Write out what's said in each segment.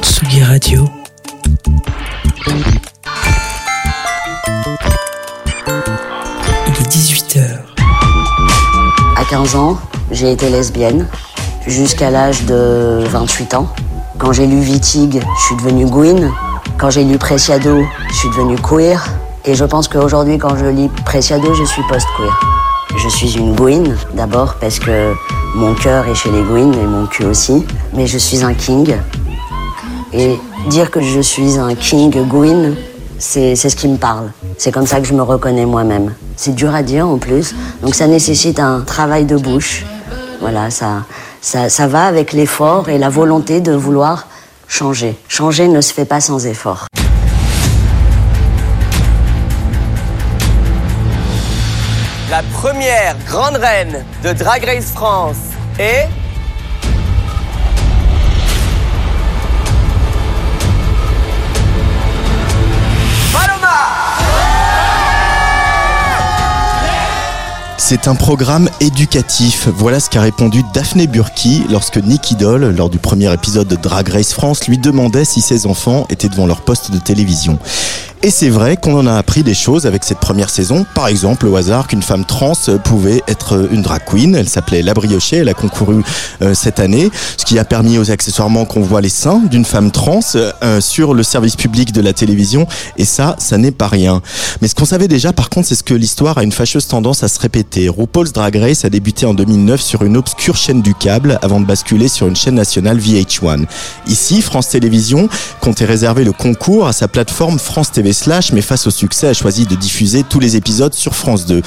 Tsugi Radio. Il est 18h. À 15 ans, j'ai été lesbienne jusqu'à l'âge de 28 ans. Quand j'ai lu Vitig, je suis devenue Gwyn. Quand j'ai lu Preciado, je suis devenue queer. Et je pense qu'aujourd'hui, quand je lis Preciado, je suis post-queer. Je suis une Gwyn, d'abord parce que mon cœur est chez les Gwyn et mon cul aussi. Mais je suis un king. Et dire que je suis un king Gwyn, c'est ce qui me parle. C'est comme ça que je me reconnais moi-même. C'est dur à dire en plus, donc ça nécessite un travail de bouche. Voilà, ça, ça, ça va avec l'effort et la volonté de vouloir changer. Changer ne se fait pas sans effort. La première grande reine de Drag Race France est... C'est un programme éducatif. Voilà ce qu'a répondu Daphné Burki lorsque Nick Idol, lors du premier épisode de Drag Race France, lui demandait si ses enfants étaient devant leur poste de télévision. Et c'est vrai qu'on en a appris des choses avec cette première saison. Par exemple, au hasard, qu'une femme trans pouvait être une drag queen. Elle s'appelait La Briochée. Elle a concouru euh, cette année, ce qui a permis aux accessoirement qu'on voit les seins d'une femme trans euh, sur le service public de la télévision. Et ça, ça n'est pas rien. Mais ce qu'on savait déjà, par contre, c'est ce que l'histoire a une fâcheuse tendance à se répéter. RuPaul's Drag Race a débuté en 2009 sur une obscure chaîne du câble avant de basculer sur une chaîne nationale VH1. Ici, France Télévisions comptait réserver le concours à sa plateforme France TV Slash, mais face au succès, a choisi de diffuser tous les épisodes sur France 2.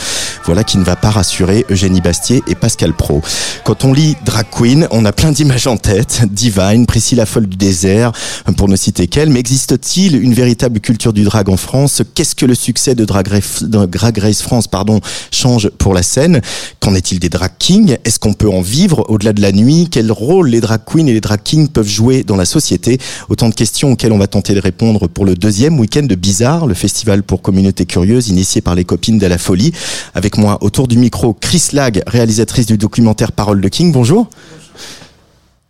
Voilà qui ne va pas rassurer Eugénie Bastier et Pascal Pro. Quand on lit Drag Queen, on a plein d'images en tête. Divine, Priscilla Folle du désert, pour ne citer qu'elle. Mais existe-t-il une véritable culture du drag en France? Qu'est-ce que le succès de Drag Race, France pardon, change pour la scène? Qu'en est-il des drag kings? Est-ce qu'on peut en vivre au-delà de la nuit? Quel rôle les drag queens et les drag kings peuvent jouer dans la société? Autant de questions auxquelles on va tenter de répondre pour le deuxième week-end de Le festival pour communautés curieuses initié par les copines de la folie. Avec moi autour du micro, Chris Lag, réalisatrice du documentaire Parole de King. Bonjour,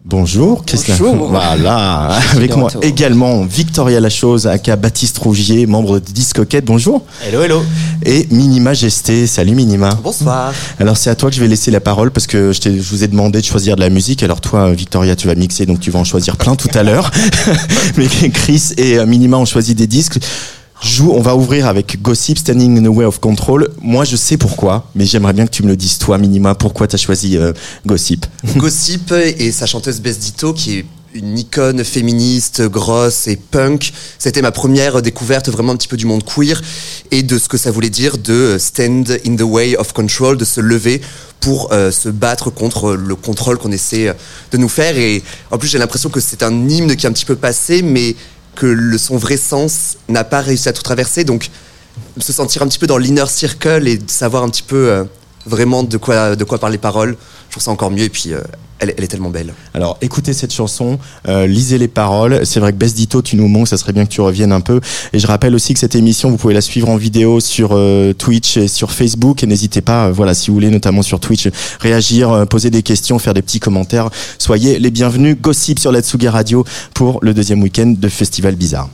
Chris Lag. Bonjour. Voilà. Avec moi retour. également Victoria Lachose, aka Baptiste Rougier, membre de Discoquette. Bonjour. Hello, hello. Et Minima Gesté. Salut Minima. Bonsoir. Alors c'est à toi que je vais laisser la parole parce que je, je vous ai demandé de choisir de la musique. Alors toi, Victoria, tu vas mixer, donc tu vas en choisir plein tout à l'heure. Mais Chris et euh, Minima ont choisi des disques. On va ouvrir avec Gossip, Standing in the Way of Control. Moi, je sais pourquoi, mais j'aimerais bien que tu me le dises, toi, Minima, pourquoi tu as choisi euh, Gossip? Gossip et sa chanteuse Bess Ditto, qui est une icône féministe, grosse et punk. C'était ma première découverte vraiment un petit peu du monde queer et de ce que ça voulait dire de stand in the way of control, de se lever pour euh, se battre contre le contrôle qu'on essaie de nous faire. Et en plus, j'ai l'impression que c'est un hymne qui est un petit peu passé, mais que son vrai sens n'a pas réussi à tout traverser. Donc, se sentir un petit peu dans l'inner circle et savoir un petit peu euh, vraiment de quoi, de quoi paroles, trouve ça encore mieux. Et puis, euh, elle, est tellement belle. Alors écoutez cette chanson, euh, lisez les paroles. C'est vrai que Bess Ditto, tu nous manques, ça serait bien que tu reviennes un peu. Et je rappelle aussi que cette émission, vous pouvez la suivre en vidéo sur euh, Twitch et sur Facebook. Et n'hésitez pas, voilà, si vous voulez, notamment sur Twitch, réagir, poser des questions, faire des petits commentaires. Soyez les bienvenus. Gossip sur la Tsugi Radio pour le deuxième week-end de Festival Bizarre.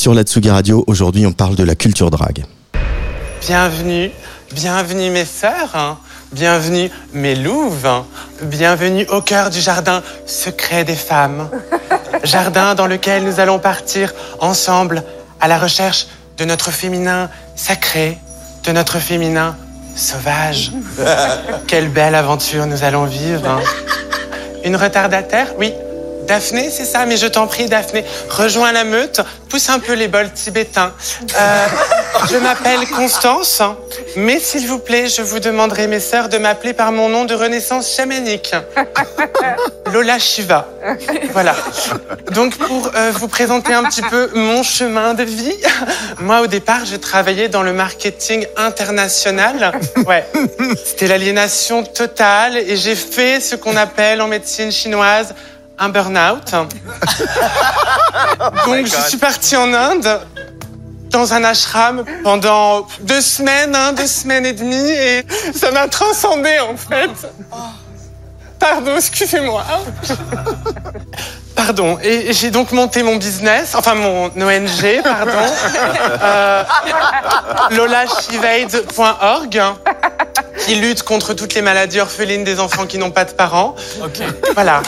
Sur la Tsugi Radio. Aujourd'hui, on parle de la culture drague. Bienvenue, bienvenue mes sœurs, hein. bienvenue mes louves, hein. bienvenue au cœur du jardin secret des femmes. Jardin dans lequel nous allons partir ensemble à la recherche de notre féminin sacré, de notre féminin sauvage. Quelle belle aventure nous allons vivre. hein. Une retardataire? Oui. Daphné, c'est ça, mais je t'en prie, Daphné, rejoins la meute, pousse un peu les bols tibétains. Euh, je m'appelle Constance, mais s'il vous plaît, je vous demanderai, mes sœurs, de m'appeler par mon nom de renaissance chamanique. Lola Shiva. Voilà. Donc, pour euh, vous présenter un petit peu mon chemin de vie, moi, au départ, je travaillais dans le marketing international. Ouais. C'était l'aliénation totale et j'ai fait ce qu'on appelle en médecine chinoise un burn-out. Donc, je suis partie en Inde dans un ashram pendant deux semaines, hein, deux semaines et demie, et ça m'a transcendé en fait. Pardon, excusez-moi. Pardon, et j'ai donc monté mon business, enfin mon ONG, pardon, euh, lolashivade.org, qui lutte contre toutes les maladies orphelines des enfants qui n'ont pas de parents. Voilà.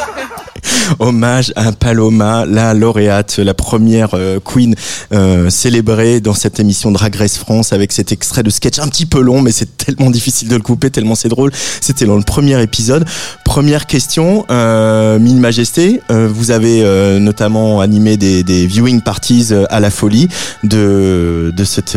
Hommage à Paloma, la lauréate, la première euh, queen euh, célébrée dans cette émission Drag Race France avec cet extrait de sketch un petit peu long, mais c'est tellement difficile de le couper, tellement c'est drôle. C'était dans le premier épisode. Première question, euh, Mille Majesté, euh, vous avez euh, notamment animé des, des viewing parties euh, à la folie de, de cette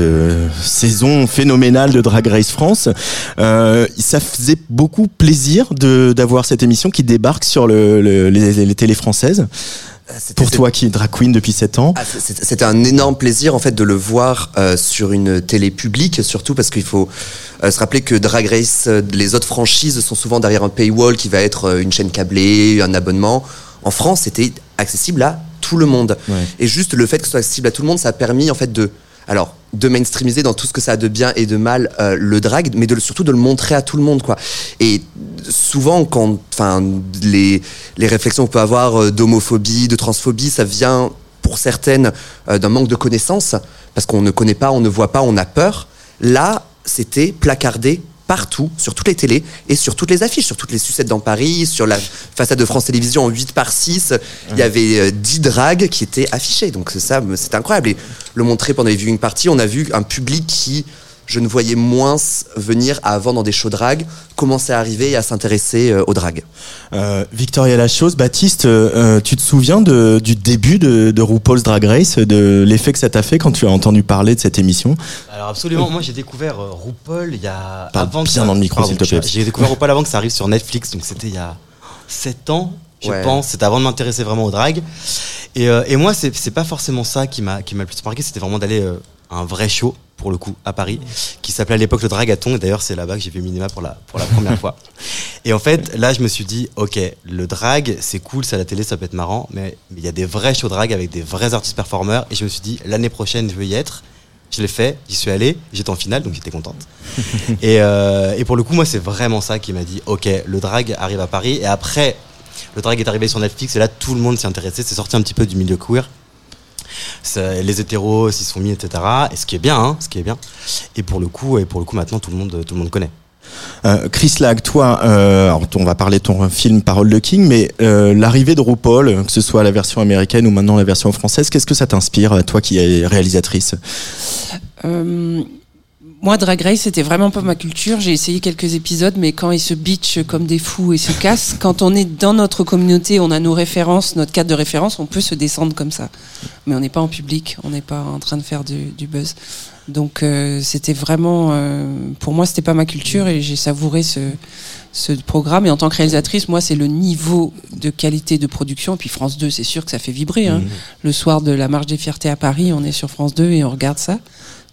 saison phénoménale de Drag Race France. Ça faisait beaucoup plaisir d'avoir cette émission qui débarque sur le, le- les, les télés françaises. C'était- Pour toi qui es drag queen depuis 7 ans. Ah, C'était un énorme plaisir en fait de le voir euh, sur une télé publique, surtout parce qu'il faut euh, se rappeler que Drag Race, euh, les autres franchises sont souvent derrière un paywall qui va être euh, une chaîne câblée, un abonnement. En France, c'était accessible à tout le monde. Ouais. Et juste le fait que ce soit accessible à tout le monde, ça a permis en fait de, alors, de mainstreamiser dans tout ce que ça a de bien et de mal euh, le drag, mais surtout de le montrer à tout le monde, quoi. Et souvent, quand, enfin, les, les réflexions qu'on peut avoir euh, d'homophobie, de transphobie, ça vient pour certaines euh, d'un manque de connaissances, parce qu'on ne connaît pas, on ne voit pas, on a peur. Là, c'était placardé partout, sur toutes les télés et sur toutes les affiches, sur toutes les sucettes dans Paris, sur la façade de France Télévisions en 8 par 6. Il y avait euh, 10 dragues qui étaient affichées. Donc c'est ça, c'est incroyable. Et le montrer pendant les viewing parties, on a vu un public qui, je ne voyais moins venir avant dans des shows drag, commencer à arriver et à s'intéresser euh, aux dragues. Euh, Victoria Lachose, Baptiste, euh, euh, tu te souviens de, du début de, de RuPaul's Drag Race, de l'effet que ça t'a fait quand tu as entendu parler de cette émission? Alors absolument, moi j'ai découvert euh, RuPaul il y a Parle avant que bien ça- dans le micro, s'il te plaît. J'ai découvert RuPaul avant que ça arrive sur Netflix, donc c'était il y a 7 ans, je Ouais. pense. C'était avant de m'intéresser vraiment au drag. Et, euh, et moi, c'est pas forcément ça qui m'a qui m'a le plus marqué, c'était vraiment d'aller euh, à un vrai show pour le coup à Paris, qui s'appelait à l'époque le Dragathon. Et d'ailleurs, c'est là-bas que j'ai vu Minima pour la pour la première fois. Et en fait, là, je me suis dit, ok, le drag, c'est cool, c'est à la télé, ça peut être marrant, mais il y a des vrais shows drag avec des vrais artistes performeurs. Et je me suis dit, l'année prochaine, je veux y être. Je l'ai fait, j'y suis allé, j'étais en finale, donc j'étais contente. et, euh, et pour le coup, moi, c'est vraiment ça qui m'a dit, ok, le drag arrive à Paris. Et après, le drag est arrivé sur Netflix, et là, tout le monde s'y intéressait. C'est sorti un petit peu du milieu queer. Ça- les hétéros s'y sont mis, etc. Et ce qui est bien, hein, ce qui est bien. Et pour le coup, et pour le coup, maintenant, tout le monde, tout le monde connaît. Euh, Chris Lag, toi, euh, alors, on va parler de ton film Parole de King, mais euh, l'arrivée de RuPaul, que ce soit la version américaine ou maintenant la version française, qu'est-ce que ça t'inspire, toi qui es réalisatrice? Euh, moi, Drag Race, c'était vraiment pas ma culture. J'ai essayé quelques épisodes, mais quand ils se bitchent comme des fous et se cassent, quand on est dans notre communauté, on a nos références, notre cadre de référence, on peut se descendre comme ça. Mais on n'est pas en public, on n'est pas en train de faire du, du buzz. Donc, euh, c'était vraiment, euh, pour moi, c'était pas ma culture et j'ai savouré ce, ce programme. Et en tant que réalisatrice, moi, c'est le niveau de qualité de production. Et puis France 2, c'est sûr que ça fait vibrer. Hein. Le soir de la Marche des Fiertés à Paris, on est sur France 2 et on regarde ça.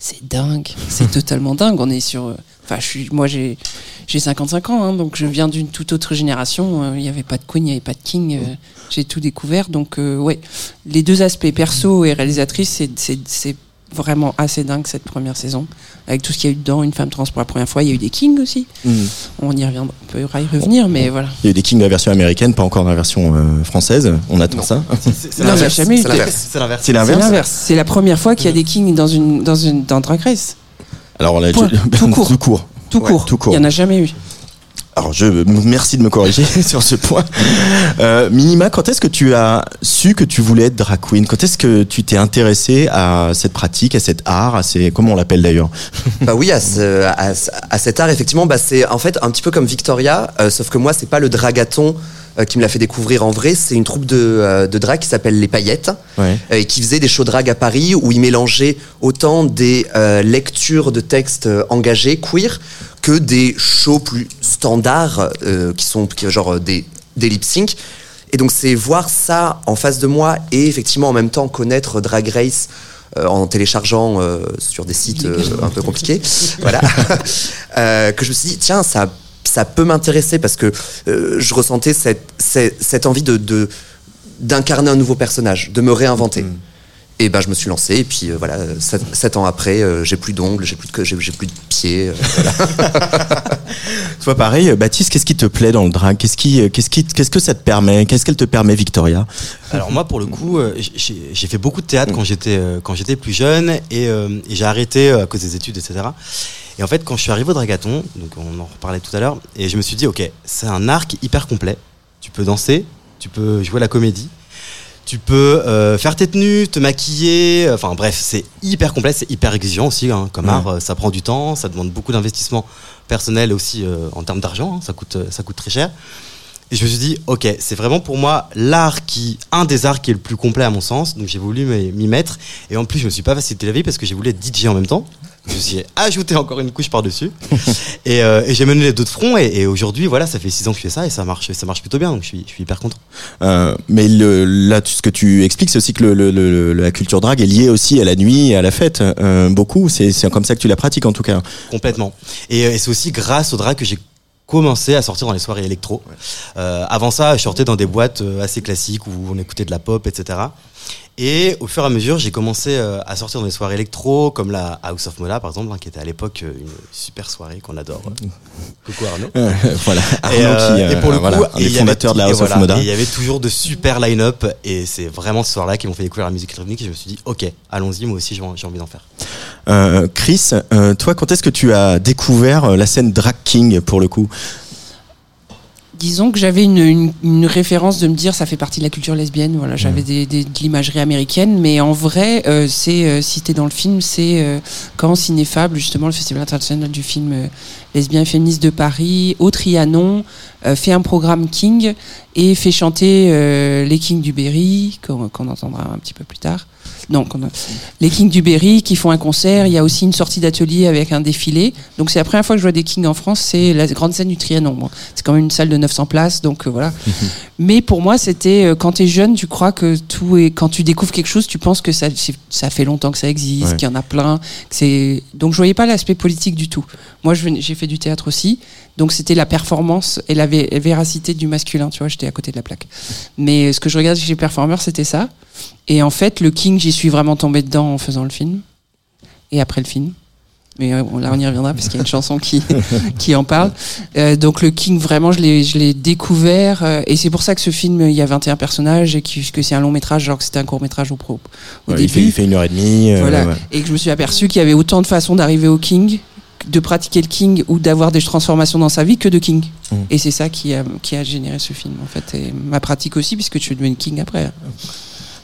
C'est dingue, c'est totalement dingue. On est sur. euh, Enfin, je suis, moi, j'ai, j'ai 55 ans, hein, donc je viens d'une toute autre génération. Euh, Il n'y avait pas de Queen, il n'y avait pas de King. euh, j'ai tout découvert. Donc, euh, ouais, les deux aspects perso et réalisatrice, c'est, c'est, c'est vraiment assez dingue cette première saison, avec tout ce qu'il y a eu dedans, une femme trans pour la première fois. Il y a eu des kings aussi. Mhm. On y reviendra, on peut y revenir, mais voilà. Il y a eu des Kings de la version américaine, pas encore dans la version euh, française. On attend ça. Non, eu c'est l'inverse. C'est l'inverse. C'est la première fois qu'il y a des kings dans une dans une dans Drag Race. Alors Point. je- Tout court. tout court. Tout Ouais, court. tout court. Il n'y en a jamais eu. Alors je merci de me corriger sur ce point. Euh, Minima, quand est-ce que tu as su que tu voulais être drag queen? Quand est-ce que tu t'es intéressé à cette pratique, à cet art, à ces comment on l'appelle d'ailleurs? Bah oui, à, ce- à, ce- à cet art, effectivement, bah c'est en fait un petit peu comme Victoria, euh, sauf que moi, c'est pas le dragaton euh, qui me l'a fait découvrir en vrai, c'est une troupe de, euh, de drag qui s'appelle Les Paillettes, Ouais. euh, et qui faisait des shows drag à Paris où ils mélangeaient autant des euh, lectures de textes engagés, queer, que des shows plus standards, euh, qui sont qui- genre des, des lip sync. Et donc c'est voir ça en face de moi et effectivement en même temps connaître Drag Race euh, en téléchargeant euh, sur des sites euh, un peu compliqués, voilà, Euh, que je me suis dit tiens ça ça peut m'intéresser parce que euh, je ressentais cette, cette, cette envie de de- d'incarner un nouveau personnage, de me réinventer. Et ben je me suis lancé et puis euh, voilà sept, sept ans après euh, j'ai plus d'ongles, j'ai plus de j'ai j'ai plus de pieds. euh, voilà. Toi pareil, Baptiste, qu'est-ce qui te plaît dans le drag? Qu'est-ce qui, qu'est-ce qui, qu'est-ce que ça te permet? Qu'est-ce qu'elle te permet, Victoria? Alors moi pour le coup j'ai j'ai fait beaucoup de théâtre quand j'étais euh, quand j'étais plus jeune et, euh, et j'ai arrêté à cause des études etc. Et en fait quand je suis arrivé au dragaton, donc on en reparlait tout à l'heure, et je me suis dit ok c'est un art qui est hyper complet. Tu peux danser, tu peux jouer la comédie, tu peux euh, faire tes tenues, te maquiller, euh, enfin bref c'est hyper complet, c'est hyper exigeant aussi hein, comme Ouais. art, euh, ça prend du temps, ça demande beaucoup d'investissement personnel et aussi euh, en termes d'argent, hein, ça coûte ça coûte très cher. Et je me suis dit, ok, c'est vraiment pour moi l'art qui, un des arts qui est le plus complet à mon sens. Donc j'ai voulu m'y m'y mettre. Et en plus, je me suis pas facilité la vie parce que j'ai voulu être DJ en même temps. Je me suis ajouté encore une couche par-dessus. et euh, et j'ai mené les deux de front. Et, et aujourd'hui, voilà, ça fait six ans que je fais ça et ça marche, ça marche plutôt bien. Donc je suis, je suis hyper content. Euh, mais le, là, ce que tu expliques, c'est aussi que le, le- le- la culture drag est liée aussi à la nuit et à la fête. Euh, beaucoup, c'est comme ça que tu la pratiques en tout cas. Complètement. Et, et c'est aussi grâce au drag que j'ai commencé à sortir dans les soirées électro. Euh, avant ça, je sortais dans des boîtes assez classiques où on écoutait de la pop, etc. Et au fur et à mesure, j'ai commencé euh, à sortir dans des soirées électro, comme la House of Mola, par exemple, hein, qui était à l'époque euh, une super soirée qu'on adore. Coucou Arnaud. Euh, voilà. Arnaud Et, euh, qui, et pour le voilà, coup, un et fondateurs de la House of Moda. Il y avait toujours de super line-up, et c'est vraiment ce soir-là qui m'ont fait découvrir la musique électronique. Et je me suis dit, ok, allons-y, moi aussi j'ai envie d'en faire. Euh, Chris, euh, toi, quand est-ce que tu as découvert euh, la scène drag king pour le coup? Disons que j'avais une, une, une référence de me dire ça fait partie de la culture lesbienne. Voilà, j'avais des, des- de l'imagerie américaine, mais en vrai, euh, c'est euh, cité dans le film, c'est euh, quand Cinéfable, justement le festival international du film euh, lesbien et féministe de Paris, au Trianon, euh, fait un programme King et fait chanter euh, les Kings du Berry, qu'on qu'on entendra un petit peu plus tard. A- les Kings du Berry qui font un concert. Il y a aussi une sortie d'atelier avec un défilé. Donc c'est la première fois que je vois des Kings en France. C'est la grande scène du Trianon. C'est quand même une salle de 900 places, donc euh, voilà. Mais pour moi, c'était euh, quand tu es jeune, tu crois que tout est. Quand tu découvres quelque chose, tu penses que ça, ça fait longtemps que ça existe, Ouais. qu'il y en a plein. que donc je voyais pas l'aspect politique du tout. Moi, j'ai fait du théâtre aussi, donc c'était la performance et la vé- véracité du masculin. Tu vois, j'étais à côté de la plaque. Mais ce que je regarde chez les performeurs, c'était ça. Et en fait, le King, j'y suis vraiment tombé dedans en faisant le film et après le film. Mais euh, là, on y reviendra parce qu'il y a une chanson qui, qui en parle. Euh, donc le King, vraiment, je l'ai, je l'ai découvert. euh, et c'est pour ça que ce film, il y a 21 personnages et que, que c'est un long métrage, genre que c'était un court métrage au, pro, au Ouais, début. il, fait, il fait une heure et demie. euh, voilà. ouais. Et que je me suis aperçu qu'il y avait autant de façons d'arriver au King, de pratiquer le King ou d'avoir des transformations dans sa vie que de King. Mm. Et c'est ça qui a, qui a généré ce film, en fait. Et ma pratique aussi, puisque je suis devenu King après.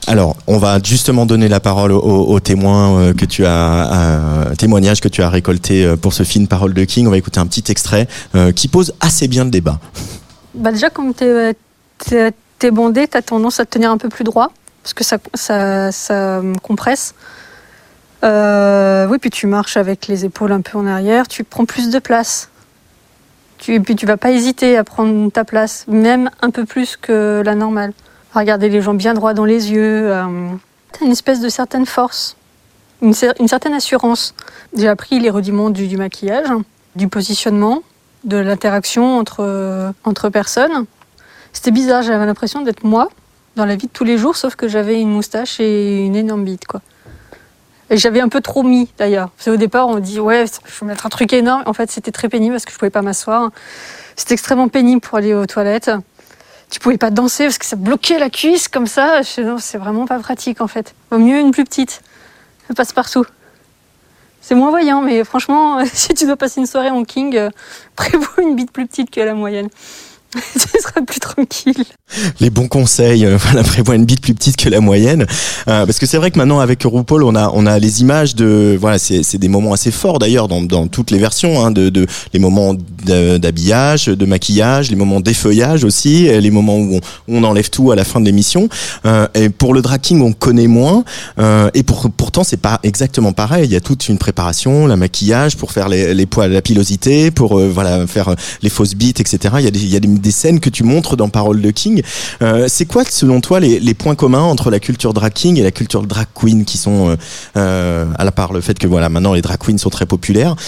Alors, on va justement donner la parole aux, témoins euh, que tu as, témoignages que tu as récoltés euh, pour ce film Parole de King. On va écouter un petit extrait euh, qui pose assez bien le débat. Bah déjà, comme tu es, t'es bondé, tu as tendance à te tenir un peu plus droit, parce que ça, ça, ça compresse. Euh, oui, puis tu marches avec les épaules un peu en arrière, tu prends plus de place. Tu, et puis tu vas pas hésiter à prendre ta place, même un peu plus que la normale. À regarder les gens bien droits dans les yeux. Euh, T'as une espèce de certaine force, une, cer- une certaine assurance. J'ai appris les rudiments du, maquillage, du positionnement, de l'interaction entre, entre personnes. C'était bizarre, j'avais l'impression d'être moi dans la vie de tous les jours, sauf que j'avais une moustache et une énorme bite. Quoi. Et j'avais un peu trop mis d'ailleurs. Qu'au départ, on dit ouais, je vais mettre un truc énorme. En fait, c'était très pénible parce que je pouvais pas m'asseoir. C'était extrêmement pénible pour aller aux toilettes. Tu pouvais pas danser parce que ça bloquait la cuisse comme ça. Je- C'est vraiment pas pratique en fait. Vaut mieux une plus petite. Ça passe partout. C'est moins voyant, mais franchement, si tu dois passer une soirée en king, euh, prévois une bite plus petite que la moyenne. tu seras plus tranquille. les bons conseils. euh, voilà, prévoit une bite plus petite que la moyenne. Euh, parce que c'est vrai que maintenant avec RuPaul, on a on a les images de voilà, c'est des moments assez forts d'ailleurs dans dans toutes les versions, hein, de de les moments d'habillage, de maquillage, les moments d'effeuillage aussi, les moments où on, on enlève tout à la fin de l'émission. Euh, et pour le drag king, on connaît moins. Euh, et pour, pourtant, c'est pas exactement pareil. Il y a toute une préparation, la maquillage pour faire les, les poils, la pilosité, pour euh, voilà faire euh, les fausses bites, etc. Il y a des, il y a des, des scènes que tu montres dans Parole de King. Euh, c'est quoi, selon toi, les, les points communs entre la culture drag king et la culture drag queen qui sont, euh, euh, à la part le fait que voilà, maintenant les drag queens sont très populaires?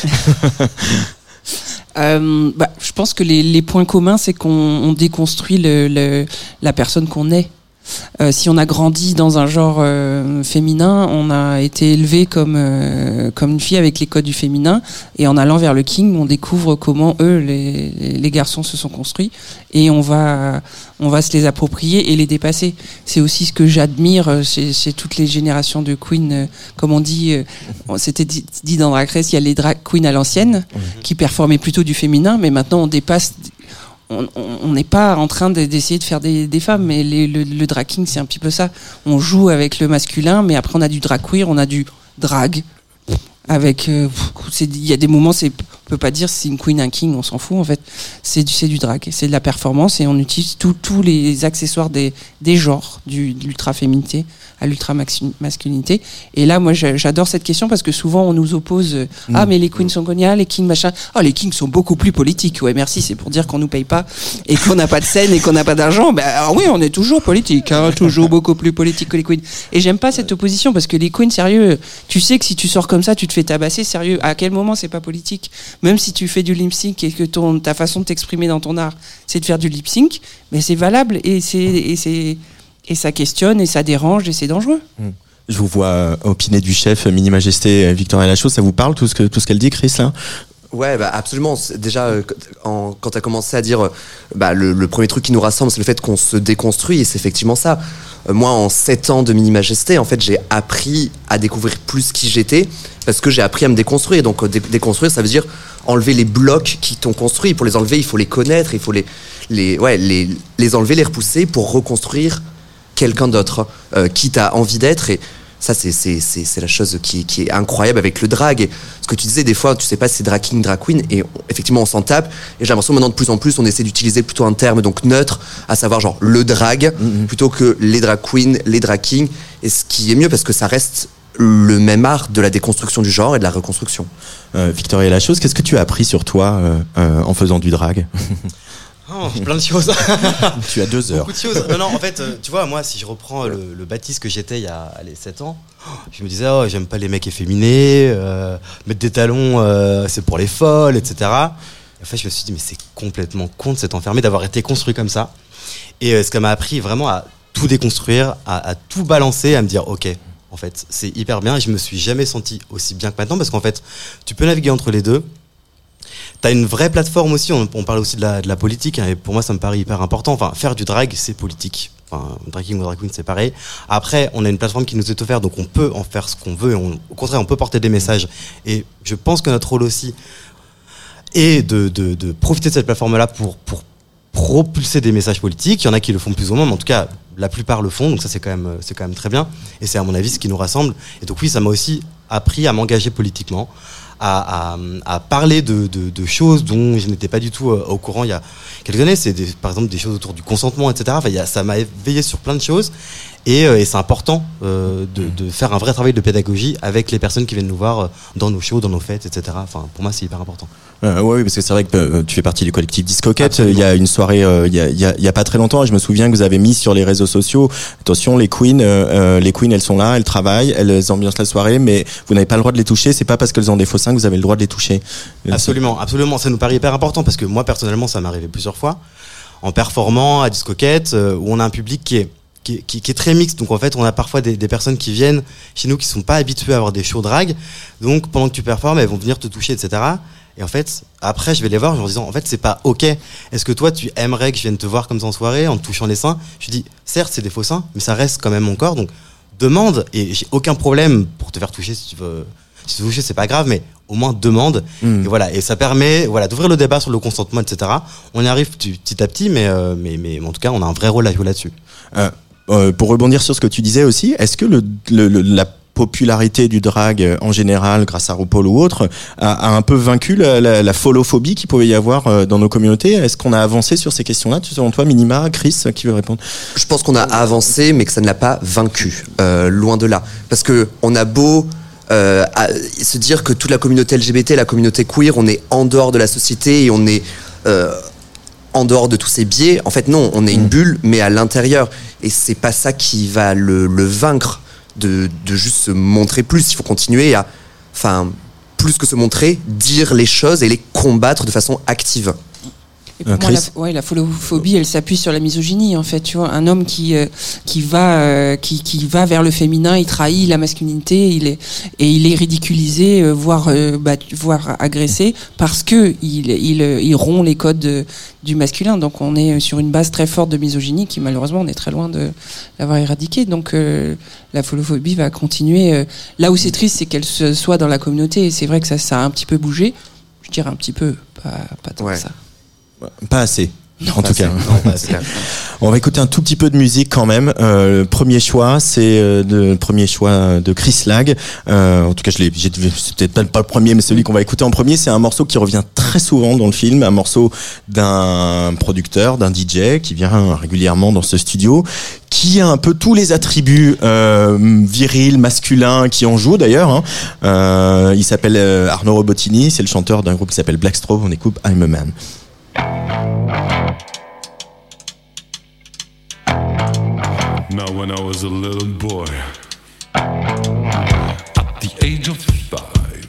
Bah, je pense que les, les points communs, c'est qu'on on déconstruit le, le- la personne qu'on est. Euh, si on a grandi dans un genre euh, féminin, on a été élevé comme euh, comme une fille avec les codes du féminin, et en allant vers le king, on découvre comment eux, les, les garçons, se sont construits, et on va on va se les approprier et les dépasser. C'est aussi ce que j'admire euh, chez, chez toutes les générations de queens, euh, comme on dit, euh, c'était dit, dit dans Drag Race, il y a les drag queens à l'ancienne qui performaient plutôt du féminin, mais maintenant on dépasse. On n'est pas en train de- d'essayer de faire des, femmes, mais le, le drag king c'est un petit peu ça. On joue avec le masculin, mais après on a du drag queer, on a du drag. Avec, euh, il y a des moments, c'est, on peut pas dire si c'est une queen, un king, on s'en fout en fait. C'est du, c'est du drag, c'est de la performance et on utilise tous les accessoires des, des genres, du, de l'ultra féminité à l'ultra masculinité. Et là, moi, j'a- j'adore cette question parce que souvent on nous oppose euh, ah mais les queens sont géniales, les kings machin. Ah les kings sont beaucoup plus politiques. Ouais merci, c'est pour dire qu'on nous paye pas et qu'on n'a pas de scène et qu'on n'a pas d'argent. Ben alors oui, on est toujours politique, hein, toujours beaucoup plus politique que les queens. Et j'aime pas cette opposition parce que les queens sérieux, tu sais que si tu sors comme ça, tu te fais tabasser sérieux. À quel moment c'est pas politique? Même si tu fais du lip sync et que ton ta façon de t'exprimer dans ton art, c'est de faire du lip sync, mais c'est valable et c'est et c'est et ça questionne et ça dérange et c'est dangereux. Je vous vois euh, opiner du chef euh, Mini Majesté euh, Victoria Lachaux. Ça vous parle tout ce que tout ce qu'elle dit, Chris là? Ouais, bah absolument. Déjà, euh, en- quand tu as commencé à dire, euh, bah, le, le premier truc qui nous rassemble, c'est le fait qu'on se déconstruit, et c'est effectivement ça. Euh, moi, en 7 ans de Mini Majesté, en fait, j'ai appris à découvrir plus qui j'étais, parce que j'ai appris à me déconstruire. Donc, euh, dé- déconstruire, ça veut dire enlever les blocs qui t'ont construit. Pour les enlever, il faut les connaître, il faut les, les, ouais, les, les enlever, les repousser pour reconstruire quelqu'un d'autre, euh, qui t'as envie d'être. Et ça, c'est, la chose qui, qui est incroyable avec le drag. Et ce que tu disais, des fois, tu sais pas si c'est drag king, drag queen, et on- effectivement, on s'en tape. Et j'ai l'impression maintenant, de plus en plus, on essaie d'utiliser plutôt un terme donc neutre, à savoir genre le drag, plutôt que les drag queens, les drag kings. Et ce qui est mieux parce que ça reste le même art de la déconstruction du genre et de la reconstruction. Euh, Victoria Lachaux, qu'est-ce que tu as appris sur toi euh, euh, en faisant du drag Oh, plein de choses. Tu as deux heures. Beaucoup de choses. Non, non, en fait, tu vois, moi, si je reprends le, le Baptiste que j'étais il y a allez, 7 ans, je me disais, oh, j'aime pas les mecs efféminés, euh, mettre des talons, euh, c'est pour les folles, etc. Et en fait, je me suis dit, mais c'est complètement con de s'être enfermé, d'avoir été construit comme ça. Et euh, ce qu'elle m'a appris vraiment à tout déconstruire, à, à tout balancer, à me dire, ok, en fait, c'est hyper bien. Et je me suis jamais senti aussi bien que maintenant, parce qu'en fait, tu peux naviguer entre les deux. T'as une vraie plateforme aussi, on, parle aussi de la, politique, hein, et pour moi ça me paraît hyper important. Enfin, faire du drag, c'est politique. Enfin, drag king ou drag queen, c'est pareil. Après, on a une plateforme qui nous est offerte, donc on peut en faire ce qu'on veut, et au contraire, on peut porter des messages. Et je pense que notre rôle aussi est de, de, de profiter de cette plateforme-là pour, pour propulser des messages politiques. Il y en a qui le font plus ou moins, mais en tout cas, la plupart le font, donc ça c'est quand même, c'est quand même très bien. Et c'est à mon avis ce qui nous rassemble. Et donc oui, ça m'a aussi appris à m'engager politiquement, à, à, à parler de, de, de choses dont je n'étais pas du tout euh, au courant il y a quelques années. C'est par exemple des choses autour du consentement, etc. Enfin, il y a, ça m'a éveillé sur plein de choses. Et, euh, et c'est important euh, de, de faire un vrai travail de pédagogie avec les personnes qui viennent nous voir euh, dans nos shows, dans nos fêtes, etc. Enfin, pour moi, c'est hyper important. Euh, oui, parce que c'est vrai que euh, tu fais partie du collectif Discoquette. Il y a une soirée, euh, il y, a, il y, a, il y a pas très longtemps, et je me souviens que vous avez mis sur les réseaux sociaux, attention, les queens, les queens, elles sont là, elles travaillent, elles ambiancent la soirée, mais vous n'avez pas le droit de les toucher. C'est pas parce qu'elles ont des faux seins que vous avez le droit de les toucher. Absolument, absolument. Ça nous paraît hyper important parce que moi, personnellement, ça m'est arrivé plusieurs fois en performant à Discoquette, où on a un public qui est, qui qui, est- qui- qui est très mixte. Donc en fait, on a parfois des, des personnes qui viennent chez nous qui sont pas habituées à avoir des shows drag. Donc pendant que tu performes, elles vont venir te toucher, etc. Et en fait, après, je vais les voir en disant, en fait, c'est pas ok. Est-ce que toi, tu aimerais que je vienne te voir comme ça en soirée en te touchant les seins? Je dis, certes, c'est des faux seins, mais ça reste quand même mon corps. Donc demande. Et j'ai aucun problème pour te faire toucher si tu veux. Si tu veux toucher, c'est pas grave, mais au moins demande. Mm. Et voilà. Et ça permet, voilà, d'ouvrir le débat sur le consentement, etc. On y arrive petit petit à petit, mais, euh, mais, mais en tout cas, on a un vrai rôle à jouer là-dessus. Euh, euh, pour rebondir sur ce que tu disais aussi, est-ce que le, le- le- la popularité du drag euh, en général, grâce à RuPaul ou autre, a, a un peu vaincu la, la, la folophobie qu'il pouvait y avoir euh, dans nos communautés? Est-ce qu'on a avancé sur ces questions-là Selon toi, Minima, Chris, qui veut répondre? Je pense qu'on a avancé, mais que ça ne l'a pas vaincu. Euh, loin de là. Parce que on a beau euh, à- se dire que toute la communauté LGBT, la communauté queer, on est en dehors de la société et on est euh, en dehors de tous ces biais. En fait, non, on est une bulle, mais à l'intérieur. Et c'est pas ça qui va le, vaincre de, de juste se montrer plus. Il faut continuer à, enfin, plus que se montrer, dire les choses et les combattre de façon active. Et pour Euh, moi, la, ouais, la folophobie, elle s'appuie sur la misogynie, en fait. Tu vois, un homme qui euh, qui va euh, qui, qui va vers le féminin, il trahit la masculinité, il est et il est ridiculisé, euh, voire euh, battu, voire agressé parce que il il, euh, il rompt les codes de- du masculin. Donc on est sur une base très forte de misogynie qui malheureusement on est très loin de l'avoir éradiquée. Donc euh, la folophobie va continuer. là où c'est triste, c'est qu'elle soit dans la communauté. Et c'est vrai que ça ça a un petit peu bougé. Je dirais un petit peu, pas pas tant Ouais. que ça. Pas assez. en tout cas. Non. On va écouter un tout petit peu de musique quand même. Euh, le premier choix, c'est euh, le premier choix de Chris Lag. Euh, en tout cas, je l'ai, c'est peut-être pas, le premier, mais celui qu'on va écouter en premier. C'est un morceau qui revient très souvent dans le film, un morceau d'un producteur, d'un DJ qui vient régulièrement dans ce studio, qui a un peu tous les attributs euh, virils, masculins, qui en joue d'ailleurs. hein. Euh, il s'appelle Arnaud Robotini, c'est le chanteur d'un groupe qui s'appelle Blackstrobe. On écoute I'm a Man. Now, when I was a little boy, at the age of five,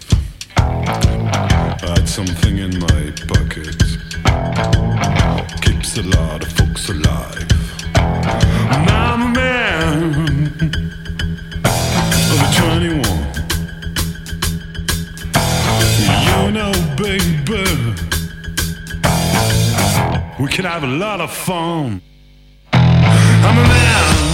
I had something in my pocket. Keeps a lot of folks alive. Now I'm a man of 21. You know, baby, we can have a lot of fun. I'm a man.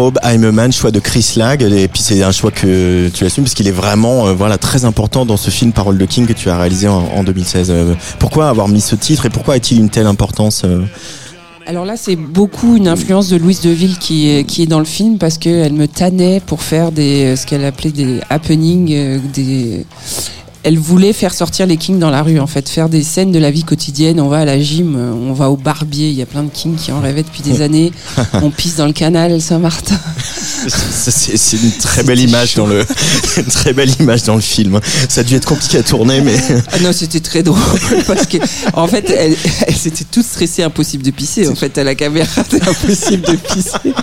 Blackstrobe, I'm a Man, choix de Chris Lag, et puis c'est un choix que tu assumes parce qu'il est vraiment euh, très important dans ce film Parole de King que tu as réalisé en, en 2016. Euh, pourquoi avoir mis ce titre et pourquoi a-t-il une telle importance euh Alors là, c'est beaucoup une influence de Louise Deville qui est, dans le film parce qu'elle me tannait pour faire des, ce qu'elle appelait des happenings, des... Elle voulait faire sortir les kings dans la rue, en fait, faire des scènes de la vie quotidienne. On va à la gym, euh, on va au barbier. Il y a plein de kings qui en rêvaient depuis des années. On pisse dans le canal Saint-Martin. C'est une très belle image dans le, une très belle image dans le film. Ça a dû être compliqué à tourner, mais Ah non, c'était très drôle parce que en fait, elles, elles étaient toutes stressées, impossible de pisser. En fait, à la caméra, c'était impossible de pisser.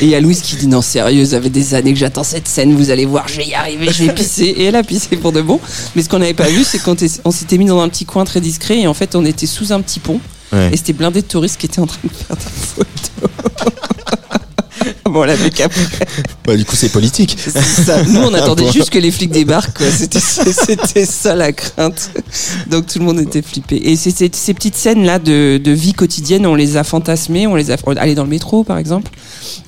Et il y a Louise qui dit non, sérieux, ça fait des années que j'attends cette scène. Vous allez voir, je vais y arriver, je vais pisser. Et elle a pissé pour de bon. Mais ce qu'on n'avait pas vu, c'est qu'on était- on s'était mis dans un petit coin très discret et en fait, on était sous un petit pont Ouais. et c'était blindé de touristes qui étaient en train de faire des photos. bon, on l'avait qu'après. bah, du coup c'est politique. Ça. Nous, on attendait juste que les flics débarquent. quoi. C'était c'était ça la crainte. Donc tout le monde était flippé. Et c'est ces, ces petites scènes là de, de vie quotidienne, on les a fantasmées, on les a aller dans le métro par exemple.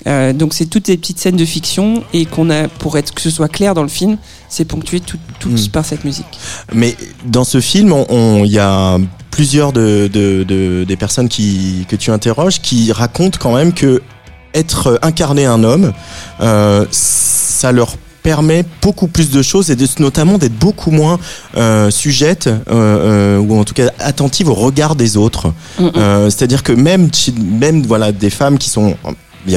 Euh, donc c'est toutes des petites scènes de fiction et qu'on a pour être que ce soit clair dans le film, c'est ponctué tout, tout Mm. par cette musique. Mais dans ce film, il y a plusieurs de, de- de- des personnes qui, que tu interroges qui racontent quand même que être incarné un homme, euh, ça leur permet beaucoup plus de choses et de, notamment d'être beaucoup moins euh, sujette euh, euh, ou en tout cas attentive au regard des autres. Mm, Euh, C'est-à-dire que même même voilà des femmes qui sont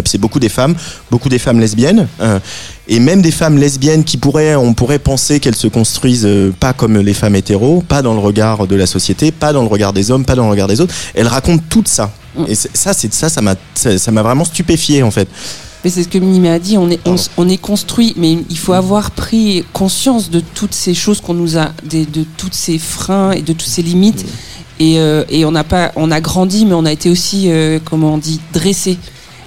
c'est beaucoup des femmes, beaucoup des femmes lesbiennes, euh, et même des femmes lesbiennes qui pourraient, on pourrait penser qu'elles se construisent euh, pas comme les femmes hétéros, pas dans le regard de la société, pas dans le regard des hommes, pas dans le regard des autres. Elles racontent tout ça. Mm. Et ça, c'est ça, ça m'a, ça m'a vraiment stupéfié en fait. Mais c'est ce que Minima a dit, on est, on, s- on est construit, mais il faut avoir pris conscience de toutes ces choses qu'on nous a, de, tous ces freins et de toutes ces limites. Et, euh, et on n'a pas, on a grandi, mais on a été aussi, euh, comment on dit, dressé.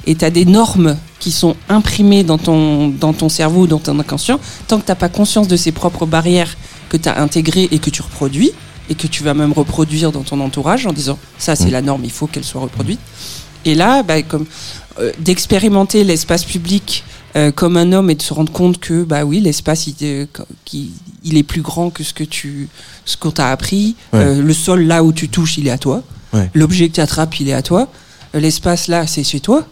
Et tu as des normes qui sont imprimées dans ton, dans ton cerveau, dans ton inconscient. Tant que tu pas conscience de ces propres barrières que tu as intégrées et que tu reproduis, et que tu vas même reproduire dans ton entourage en disant ça c'est Mm. la norme, il faut qu'elle soit reproduite. Et là, bah, comme euh, d'expérimenter l'espace public euh, comme un homme et de se rendre compte que bah oui l'espace il, euh, qui- il est plus grand que ce que tu ce qu'on t'a appris Ouais. Euh, le sol là où tu touches il est à toi Ouais. l'objet que tu attrapes il est à toi Euh, l'espace là c'est chez toi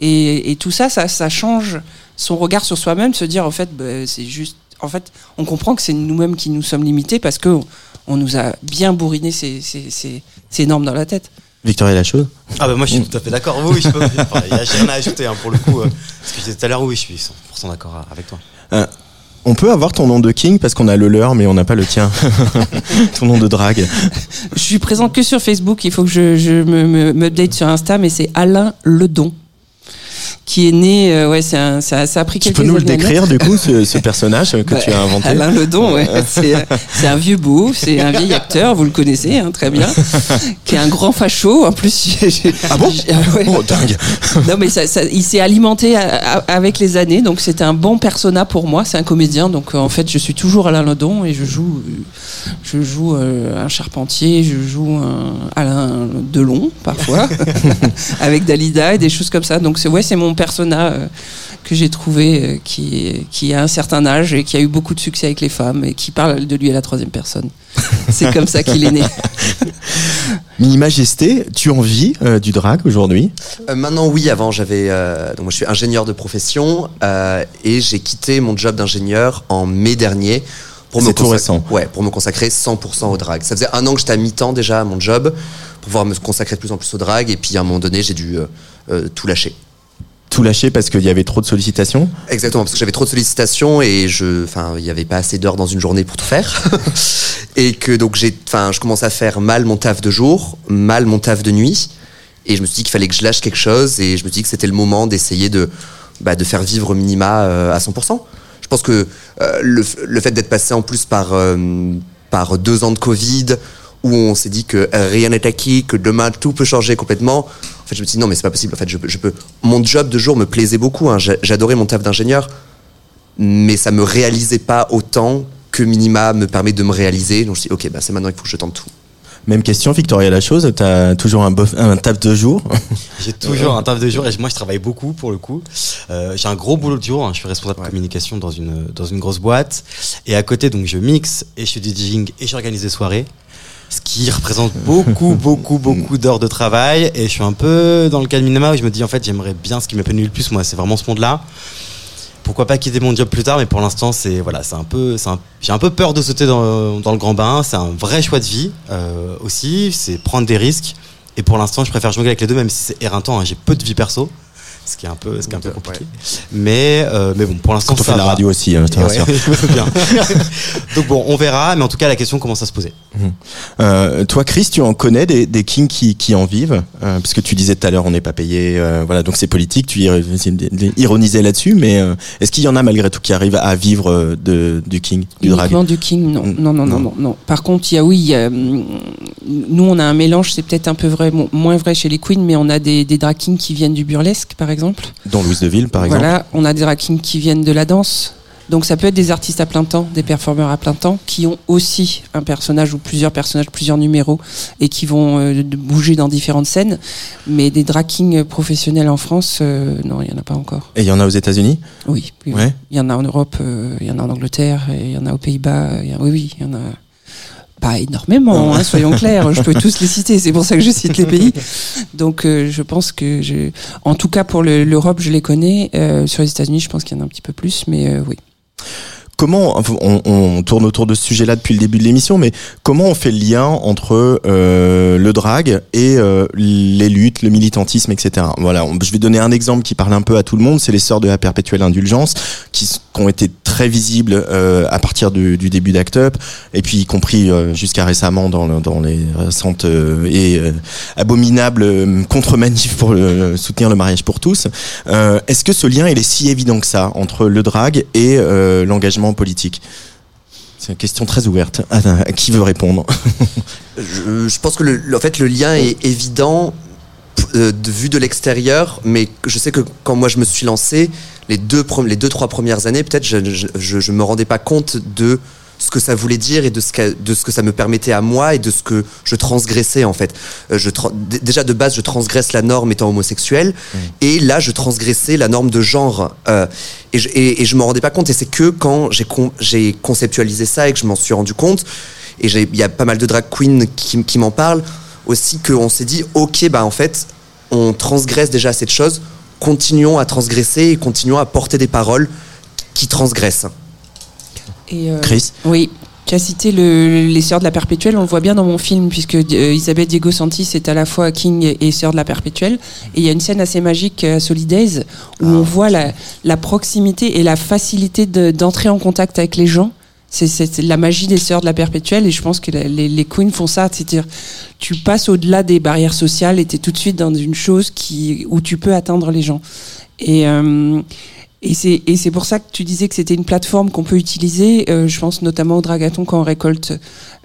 et, et tout ça, ça ça change son regard sur soi-même se dire en fait bah, c'est juste en fait on comprend que c'est nous-mêmes qui nous sommes limités parce que on, on nous a bien bourriné ces, ces, ces, ces normes dans la tête Victoria Lachaude. Ah bah moi je suis tout à fait d'accord. Oui, oui, je peux. enfin, y a- rien à ajouter hein, pour le coup. euh, ce que je disais tout à l'heure, oui, je suis 100% d'accord avec toi. On peut avoir ton nom de King parce qu'on a le leur, mais on n'a pas le tien. ton nom de drague. Je suis présent que sur Facebook. Il faut que je, je me, me, me update sur Insta, mais c'est Alain Ledon qui est né. euh, ouais, c'est un- ça, ça a pris Tu quelques peux nous le années décrire du coup, ce, ce personnage que Bah, tu as inventé Alain Ledon, ouais. c'est c'est un vieux beau, c'est un vieil acteur, vous le connaissez hein, très bien, qui est un grand facho. En plus, Ah bon j'ai- ouais. Oh dingue Non mais ça, ça- il s'est alimenté à- à- avec les années, donc c'était un bon persona pour moi. C'est un comédien, donc euh, en fait je suis toujours Alain Ledon et je joue, euh, je joue euh, un charpentier, je joue un Alain Delon parfois, avec Dalida et des choses comme ça. Donc c'est ouais, c'est mon persona euh, que j'ai trouvé euh, qui qui a un certain âge et qui a eu beaucoup de succès avec les femmes et qui parle de lui à la troisième personne. C'est comme ça qu'il est né. Mini Majesté, tu en vis euh, du drag aujourd'hui? Euh, maintenant, oui. Avant, j'avais. euh, donc, moi, je suis ingénieur de profession euh, et j'ai quitté mon job d'ingénieur en mai dernier. Pour me C'est tout consac- récent. Ouais, pour me consacrer 100% au drag. Ça faisait un an que j'étais à mi-temps déjà à mon job pour pouvoir me consacrer de plus en plus au drag. Et puis, à un moment donné, j'ai dû euh, euh, tout lâcher. Tout lâché parce qu'il y avait trop de sollicitations Exactement, parce que j'avais trop de sollicitations et je, enfin, il n'y avait pas assez d'heures dans une journée pour tout faire. et que donc j'ai, enfin, je commençais à faire mal mon taf de jour, mal mon taf de nuit. Et je me suis dit qu'il fallait que je lâche quelque chose et je me suis dit que c'était le moment d'essayer de, bah, de faire vivre Minima euh, à 100%. Je pense que euh, le, le fait d'être passé en plus par, euh, par deux ans de Covid, où on s'est dit que rien n'est acquis, que demain tout peut changer complètement. Fait, je me suis dit non, mais c'est pas possible. En fait, je, peux- je peux. Mon job de jour me plaisait beaucoup. hein. J'a- J'adorais mon taf d'ingénieur, mais ça me réalisait pas autant que Minima me permet de me réaliser. Donc je me suis dit, ok, bah, c'est maintenant qu'il faut que je tente tout. Même question, Victoria Lachose, t'as toujours un, bof, un taf de jour? J'ai toujours un taf de jour et moi je travaille beaucoup pour le coup. Euh, j'ai un gros boulot de jour, hein. je suis responsable de communication dans une, dans une grosse boîte. Et à côté, donc je mixe et je fais du DJing et j'organise des soirées. Ce qui représente beaucoup, beaucoup, beaucoup d'heures de travail. Et je suis un peu dans le cas de Minema où je me dis en fait j'aimerais bien ce qui m'épanouit le plus, moi, c'est vraiment ce monde-là. Pourquoi pas quitter mon job plus tard, mais pour l'instant, c'est voilà, c'est un peu, j'ai un peu peur de sauter dans, dans le grand bain. C'est un vrai choix de vie euh, aussi, c'est prendre des risques. Et pour l'instant, je préfère jongler avec les deux, même si c'est éreintant. hein. J'ai peu de vie perso. Ce qui est un peu, ce qui est un peu compliqué. Mais, euh, mais bon, pour l'instant, on ça fait la va. radio aussi, hein, je te Ouais, rassure. bien. Donc bon, on verra, mais en tout cas, la question commence à se poser. Euh, toi, Chris, tu en connais des, des kings qui, qui en vivent euh, Parce que tu disais tout à l'heure, on n'est pas payé. euh, voilà, donc c'est politique. Tu ir- ironisais là-dessus, mais euh, est-ce qu'il y en a malgré tout qui arrivent à vivre euh, de, du king, du drag Uniquement du king, non. Non, non, non, non, non. Par contre, il y a, oui, il y a, hum, nous, on a un mélange, c'est peut-être un peu vrai, mo- moins vrai chez les queens, mais on a des, des drag kings qui viennent du burlesque, par exemple. Dans Louise de Ville, par exemple Voilà, on a des drag kings qui viennent de la danse. Donc ça peut être des artistes à plein temps, des performeurs à plein temps, qui ont aussi un personnage ou plusieurs personnages, plusieurs numéros, et qui vont euh, bouger dans différentes scènes. Mais des drag kings professionnels en France, euh, non, il n'y en a pas encore. Et il y en a aux États-Unis? Oui, oui, oui. Ouais. il y en a en Europe, euh, il y en a en Angleterre, et il y en a aux Pays-Bas. il Oui, oui, il y en a pas énormément, hein, soyons clairs. Je peux tous les citer, c'est pour ça que je cite les pays. Donc, euh, je pense que, je... en tout cas pour le- l'Europe, je les connais. Euh, sur les États-Unis, je pense qu'il y en a un petit peu plus, mais euh, oui. Comment on, on tourne autour de ce sujet-là depuis le début de l'émission, mais comment on fait le lien entre euh, le drag et euh, les luttes, le militantisme, etc. Voilà, je vais donner un exemple qui parle un peu à tout le monde, c'est les sœurs de la perpétuelle indulgence, qui, qui ont été très visibles euh, à partir du, du début d'Act Up, et puis y compris euh, jusqu'à récemment dans, dans les récentes euh, et euh, abominables contre-manifs pour le- soutenir le mariage pour tous. Est-ce que ce lien il est si évident que ça entre le drag et euh, politique C'est une question très ouverte. Ah, qui veut répondre? Je, pense que le, en fait le lien est évident euh, de vue de l'extérieur, mais je sais que quand moi je me suis lancé, les deux, les deux trois premières années, peut-être je, je me rendais pas compte de ce que ça voulait dire et de ce, que, de ce que ça me permettait à moi et de ce que je transgressais en fait. Euh, je déjà de base, je transgresse la norme étant homosexuel et là, je transgressais la norme de genre euh, et, je, et, et je m'en rendais pas compte. Et c'est que quand j'ai con- conceptualisé ça et que je m'en suis rendu compte, et il y a pas mal de drag queens qui, qui m'en parlent aussi, qu'on s'est dit, ok, bah en fait, on transgresse déjà cette chose, continuons à transgresser et continuons à porter des paroles qui transgressent. Et, euh, Chris Oui. Tu as cité le- les Sœurs de la Perpétuelle, on le voit bien dans mon film, puisque euh, Isabelle Diego Santis est à la fois King et Sœur de la Perpétuelle. Et il y a une scène assez magique à Solidays où on voit la, la proximité et la facilité de- d'entrer en contact avec les gens. C'est la magie des Sœurs de la Perpétuelle et je pense que la- les, les queens font ça. C'est-à-dire, tu passes au-delà des barrières sociales et tu es tout de suite dans une chose qui, où tu peux atteindre les gens. Et. euh, et c'est et c'est pour ça que tu disais que c'était une plateforme qu'on peut utiliser. Euh, je pense notamment au Dragathon quand on récolte,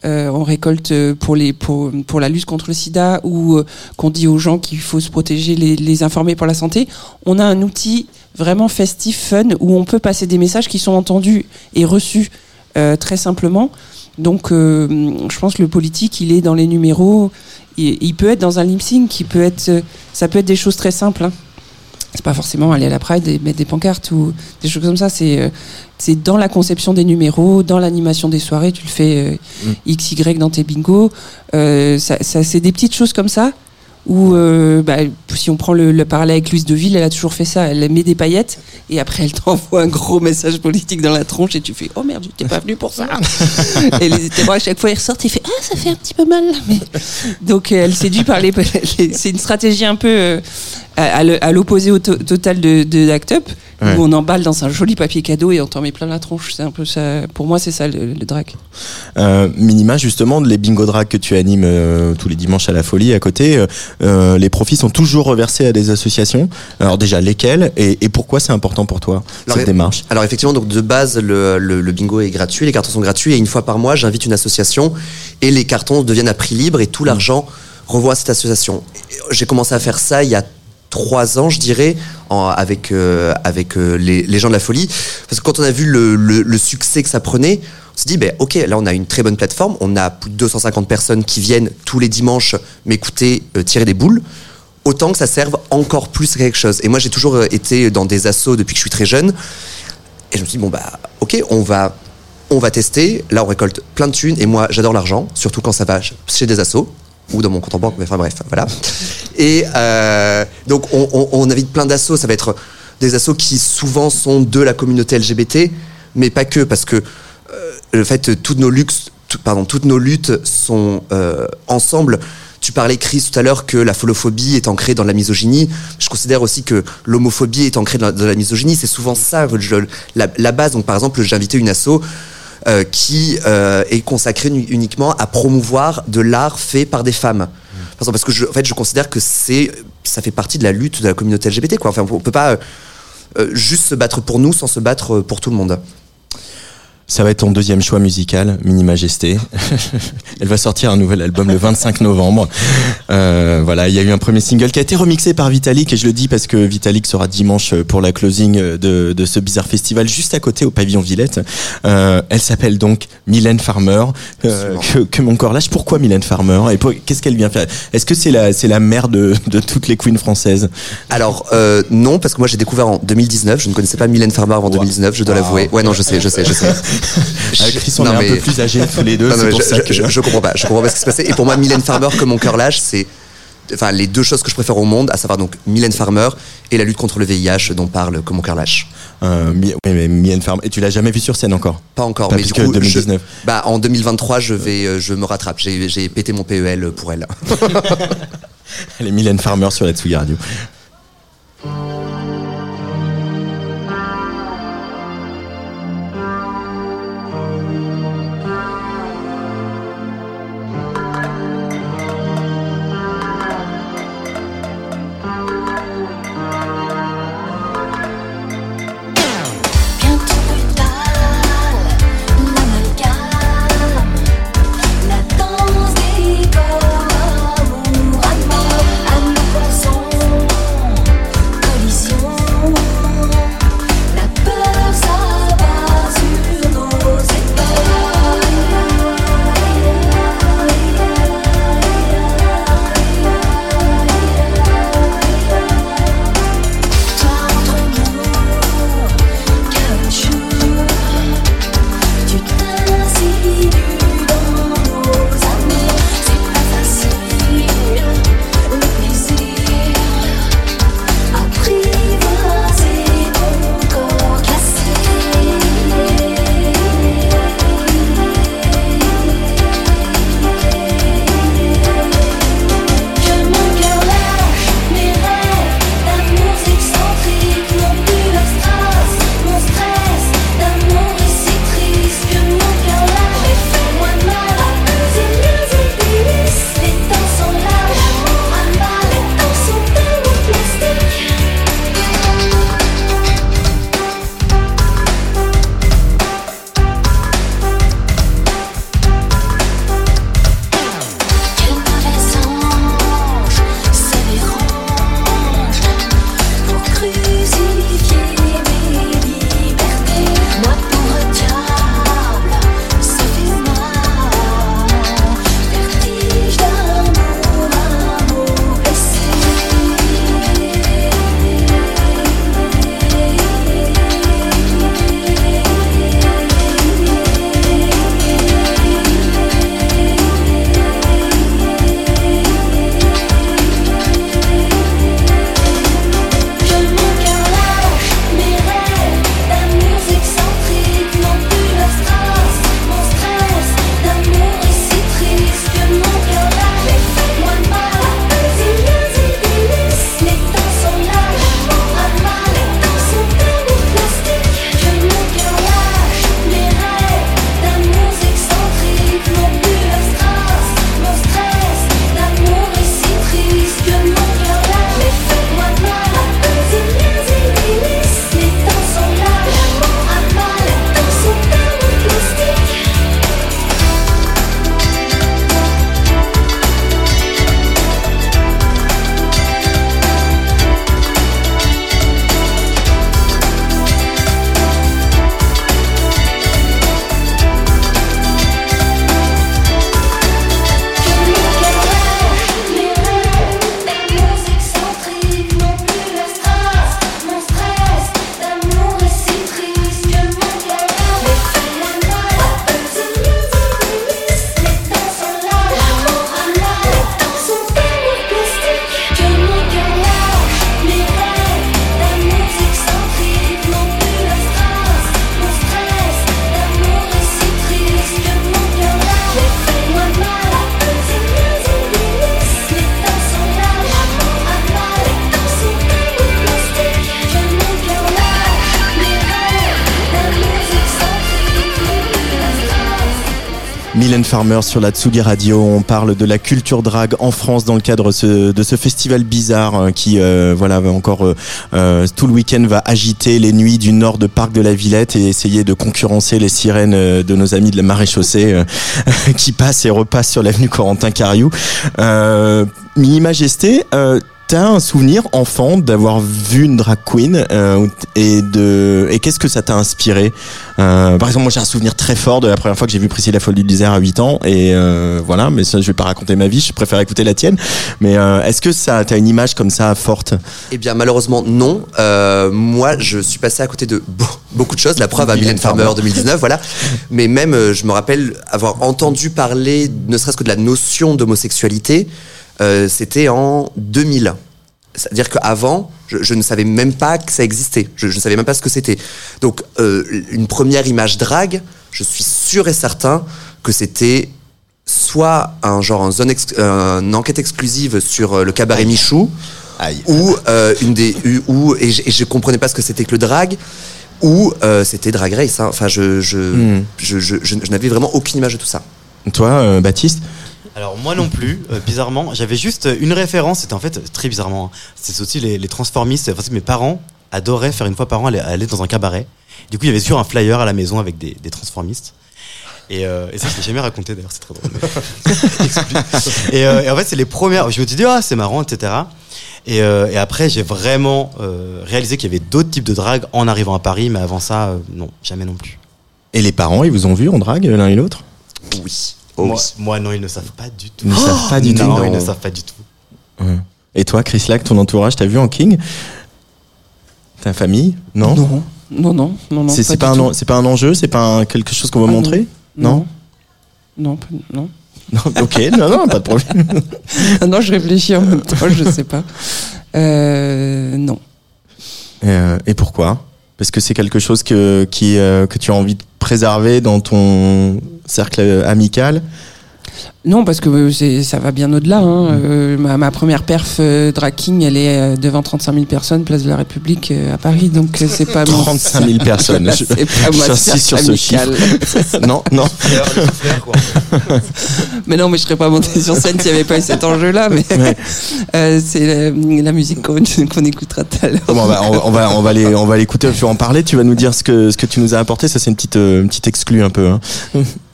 euh, on récolte pour les pour pour la lutte contre le SIDA ou euh, qu'on dit aux gens qu'il faut se protéger, les, les informer pour la santé. On a un outil vraiment festif, fun où on peut passer des messages qui sont entendus et reçus euh, très simplement. Donc, euh, je pense que le politique, il est dans les numéros. Il, il peut être dans un lip sync, il peut être, ça peut être des choses très simples. hein c'est pas forcément aller à la Pride et mettre des pancartes ou des choses comme ça. C'est euh, c'est dans la conception des numéros, dans l'animation des soirées. Tu le fais euh, Mm. x y dans tes bingos. Euh, ça, ça c'est des petites choses comme ça. Où, euh, bah, si on prend le, le parallèle avec Louise Deville, elle a toujours fait ça. Elle met des paillettes et après elle t'envoie un gros message politique dans la tronche et tu fais Oh merde, t'es pas venu pour ça. et les témoins à chaque fois ils ressortent et fait Ah, ça fait un petit peu mal. Mais... Donc euh, elle séduit par les. C'est une stratégie un peu euh, à, l'opposé au to- total de, de Act Up, Ouais. où on emballe dans un joli papier cadeau et on t'en met plein la tronche. C'est un peu ça. Pour moi, c'est ça le, le drag. Euh, Minima, justement, les bingo drag que tu animes tous les dimanches à la folie à côté, euh, les profits sont toujours reversés à des associations. Alors déjà, lesquelles et, et pourquoi c'est important pour toi Alors, cette et- démarche? Alors effectivement, donc de base, le, le- le bingo est gratuit, les cartons sont gratuits, et une fois par mois, j'invite une association, et les cartons deviennent à prix libre, et tout l'argent revoit à cette association. J'ai commencé à faire ça il y a trois ans, je dirais, en- avec, euh, avec euh, les, les gens de la folie, parce que quand on a vu le, le- le succès que ça prenait, on s'est dit, ben, ok, là on a une très bonne plateforme, on a plus de 250 personnes qui viennent tous les dimanches m'écouter euh, tirer des boules autant que ça serve encore plus à quelque chose. Et moi, j'ai toujours euh, été dans des assos depuis que je suis très jeune. Et je me suis dit, bon, bah, ok, on va, on va tester. Là, on récolte plein de thunes. Et moi, j'adore l'argent, surtout quand ça va chez des assos ou dans mon compte en banque. Mais enfin, bref, voilà. Et euh, donc, on, on, on invite plein d'assos. Ça va être des assos qui souvent sont de la communauté LGBT, mais pas que, parce que euh, le fait, pardon, toutes nos luttes sont euh, ensemble. tu parlais, Chris, tout à l'heure, que la folophobie est ancrée dans la misogynie. Je considère aussi que l'homophobie est ancrée dans la, misogynie. C'est souvent ça, la, base. Par exemple, j'ai invité une asso euh, qui euh, est consacrée uni- uniquement à promouvoir de l'art fait par des femmes. Parce que je, en je considère que ça fait partie de la lutte de la communauté LGBT. Quoi. Enfin, on peut pas juste se battre pour nous sans se battre pour tout le monde. Ça va être ton deuxième choix musical, Mini Majesté. Elle va sortir un nouvel album le 25 novembre. Euh, voilà, il y a eu un premier single qui a été remixé par Vitalik et je le dis parce que Vitalik sera dimanche pour la closing de, de ce bizarre festival juste à côté au pavillon Villette. Euh, elle s'appelle donc Mylène Farmer. Euh, que, que mon corps lâche. Pourquoi Mylène Farmer et qu'est-ce qu'elle vient faire? Est-ce que c'est la c'est la mère de, de toutes les queens françaises? Alors euh, non, parce que moi j'ai découvert en 2019. Je ne connaissais pas Mylène Farmer avant 2019. Je dois Wow. l'avouer. Ouais, non, je sais, je sais, je sais. Avec Chris, on Non, est un peu plus âgés tous les deux. Non, non, pour je, ça que je- je comprends pas. Je comprends pas ce qui se passait. Et pour moi, Mylène Farmer comme mon cœur lâche, c'est enfin les deux choses que je préfère au monde, à savoir donc Mylène Farmer et la lutte contre le VIH dont parle comme mon cœur lâche. Euh, oui, mais Mylène Farmer. Et tu l'as jamais vue sur scène encore? Pas encore, Pas mais du coup, 2019. Je, bah, en 2023, je vais, euh, je me rattrape. J'ai j'ai pété mon PEL pour elle. Elle est Mylène Farmer sur la Tsugi Radio. Sur la Tsugi Radio. On parle de la culture drague en France dans le cadre de ce festival bizarre euh, qui, euh, voilà, encore euh, tout le week-end va agiter les nuits du nord de Parc de la Villette et essayer de concurrencer les sirènes de nos amis de la maréchaussée qui passent et repassent sur l'avenue Corentin Cariou. Mini Majesté. T'as un souvenir enfant d'avoir vu une drag queen euh, et de et qu'est-ce que ça t'a inspiré? Euh, Par exemple, moi j'ai un souvenir très fort de la première fois que j'ai vu Priscilla Folle du désert à 8 ans et euh, voilà. Mais ça, je vais pas raconter ma vie. Je préfère écouter la tienne. Mais euh, est-ce que ça t'as une image comme ça forte? Eh bien, malheureusement, non. Euh, moi, je suis passé à côté de beau- beaucoup de choses. La preuve à Mylène Farmer. 2019, voilà. Mais même, euh, je me rappelle avoir entendu parler, ne serait-ce que de la notion d'homosexualité, euh, c'était en 2000. C'est-à-dire qu'avant, je, je ne savais même pas que ça existait. Je je ne savais même pas ce que c'était. Donc, euh, une première image drague, je suis sûr et certain que c'était soit un genre en zone ex- euh, une enquête exclusive sur euh, le cabaret Michou ou euh, une des ou et, je- je comprenais pas ce que c'était que le drag ou euh, c'était Drag Race hein. enfin je je, Hmm. je, je, je- je n'avais vraiment aucune image de tout ça Toi, euh, Baptiste Alors moi non plus, euh, bizarrement, j'avais juste une référence, c'était en fait très bizarrement, hein. c'est aussi les, les transformistes, enfin, mes parents adoraient faire une fois par an aller, aller dans un cabaret. Du coup il y avait sur un flyer à la maison avec des, des transformistes. Et, euh, et ça je l'ai jamais raconté d'ailleurs, c'est très drôle. Explique. et, euh, et en fait c'est les premières, je me suis dit ah c'est marrant etc. Et, euh, et après j'ai vraiment euh, réalisé qu'il y avait d'autres types de drague en arrivant à Paris, mais avant ça euh, non, jamais non plus. Et les parents, ils vous ont vu en drague l'un et l'autre? Oui moi, moi, non ils ne savent pas du tout. Ils ne savent pas du tout. Non, ils ne savent pas du tout. Ouais. Et toi, Chris Lack, ton entourage, t'as vu en King? Ta famille? Non? Non, non, non, non, non. C'est pas un, pas enjeu, c'est pas un- quelque chose qu'on va Ah, montrer? Non. Non, pas- non. Non, ok, non, non, pas de problème. Non, je réfléchis en même temps, je sais pas. Euh, non. Et, euh, et pourquoi? Parce que c'est quelque chose que, qui, euh, que tu as envie de préserver dans ton cercle amical Non, parce que euh, ça va bien au-delà. hein. Euh, ma, ma première perf euh, drag king, elle est euh, devant 35 000 personnes, place de la République euh, à Paris. Donc c'est pas mon- 35 000 personnes. Je- c'est pas moi J'insiste sur ce chiffre. Non, non. mais non, mais je serais pas montée sur scène s'il n'y avait pas eu cet enjeu-là. Mais Ouais. euh, c'est la, la musique qu'on qu'on écoutera tout à l'heure. Bon, on va, on va, on va, on va les, on va l'écouter. Tu vas en parler. Tu vas nous dire ce que, ce que tu nous as apporté. Ça, c'est une petite, euh, une petite exclue un peu. Hein.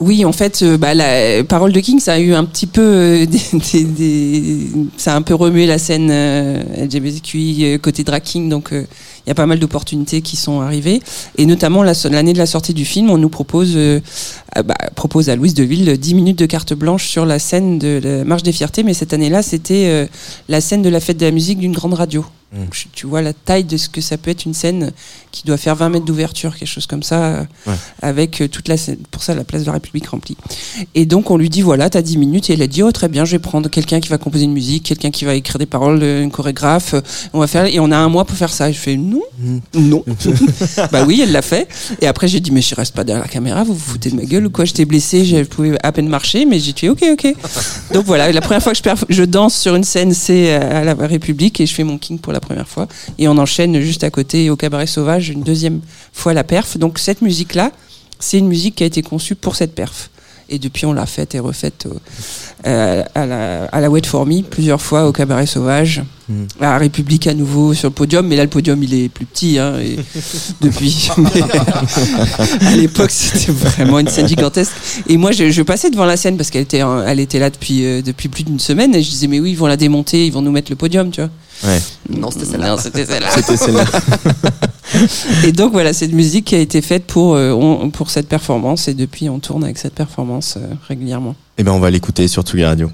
Oui, en fait, euh, bah, la parole de King, ça a eu un petit peu, euh, des, ça a un peu remué la scène euh, LGBTQI euh, côté drag donc il y a pas mal d'opportunités qui sont arrivées, et notamment la- l'année de la sortie du film, on nous propose, euh, ah, bah, propose à Louise Deville 10 minutes de carte blanche sur la scène de la Marche des Fiertés, mais cette année-là, c'était euh, la scène de la fête de la musique d'une grande radio. Mm. Donc, tu vois la taille de ce que ça peut être une scène qui doit faire 20 mètres d'ouverture, quelque chose comme ça, euh, Ouais. avec toute la scène, pour ça la place de la République remplie. Et donc on lui dit voilà, t'as 10 minutes et elle a dit oh très bien, je vais prendre quelqu'un qui va composer une musique, quelqu'un qui va écrire des paroles, une chorégraphe, on va faire et on a un mois pour faire ça. Et je fais non, non. bah oui, elle l'a fait. Et après j'ai dit mais je reste pas derrière la caméra, vous vous foutez de ma gueule ou quoi? J'étais blessée, je pouvais à peine marcher, mais j'ai dit ok ok. Donc voilà, la première fois que je, je danse sur une scène, c'est à la République et je fais mon king pour la première fois. Et on enchaîne juste à côté au Cabaret Sauvage une deuxième fois la perf. Donc cette musique là, c'est une musique qui a été conçue pour cette perf. Et depuis, on l'a faite et refaite au- euh, à, la, à la Wet For Me plusieurs fois au Cabaret Sauvage, Mhm. à la République à nouveau sur le podium. Mais là, le podium, il est plus petit. Hein, et depuis, à l'époque, c'était vraiment une scène gigantesque. Et moi, je, je passais devant la scène parce qu'elle était, elle était là depuis, euh, depuis plus d'une semaine. Et je disais, mais oui, ils vont la démonter, ils vont nous mettre le podium, tu vois. Ouais. non c'était celle-là c'était celle-là. C'était celle-là. Et donc voilà, cette musique qui a été faite pour, euh, on- pour cette performance et depuis on tourne avec cette performance euh, régulièrement. Eh ben, on va l'écouter sur Tsugi Radio.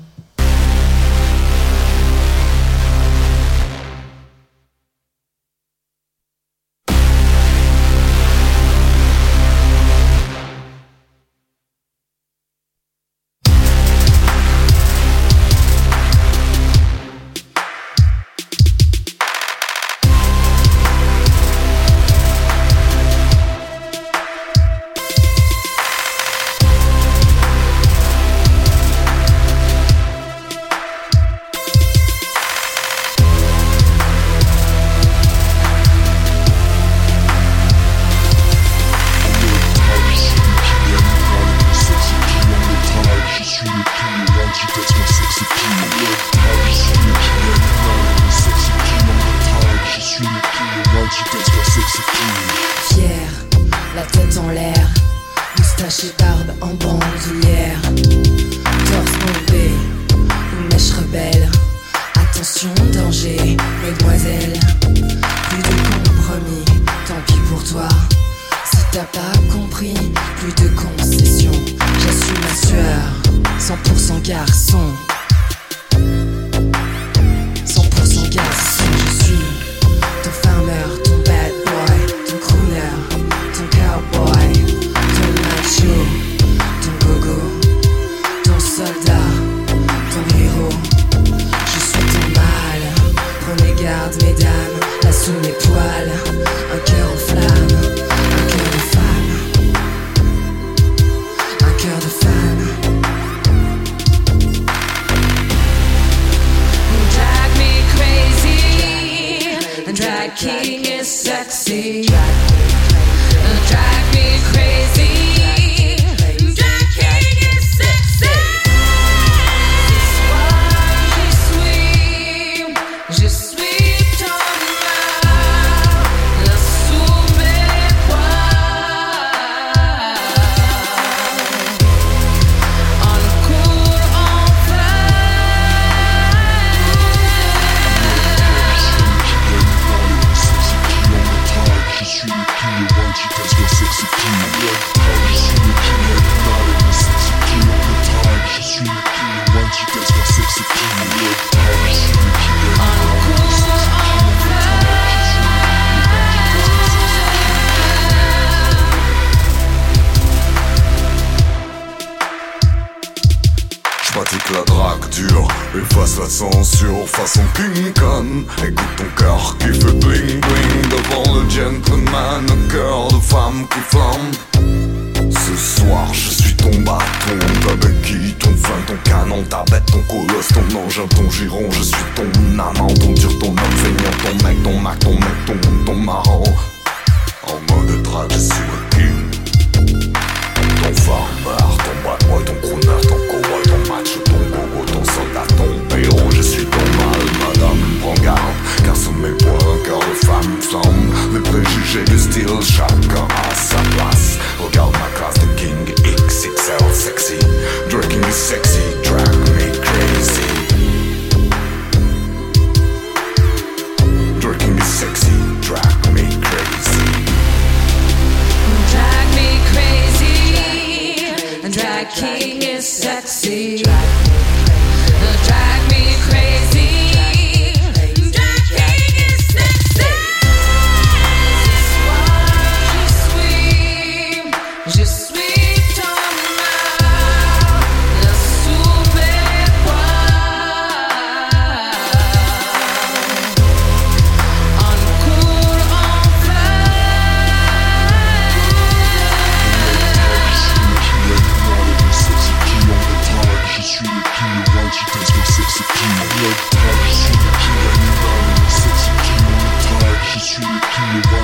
she 60p la censure façon King Kong Écoute ton cœur qui fait bling bling devant le gentleman cœur de femme qui flambe. Ce soir je suis ton bâton, ta béquille, ton fin, ton canon, ta bête, ton colosse, ton engin, ton giron. Je suis ton amant, ton dur, ton homme feignant, ton mec, ton mac, ton mec, ton, ton marrant. En mode drague je suis le king ton farmer, ton bad ton crooner, ton cowboy, madame, prends garde Car sous mes poings, un cœur de femme. Flamme Les préjugés du style, chacun à sa place. Regarde ma classe de king XXL sexy. Drinking is sexy, drag me crazy. Drinking is sexy, drag me crazy. Drag me crazy, drag king is sexy. Drag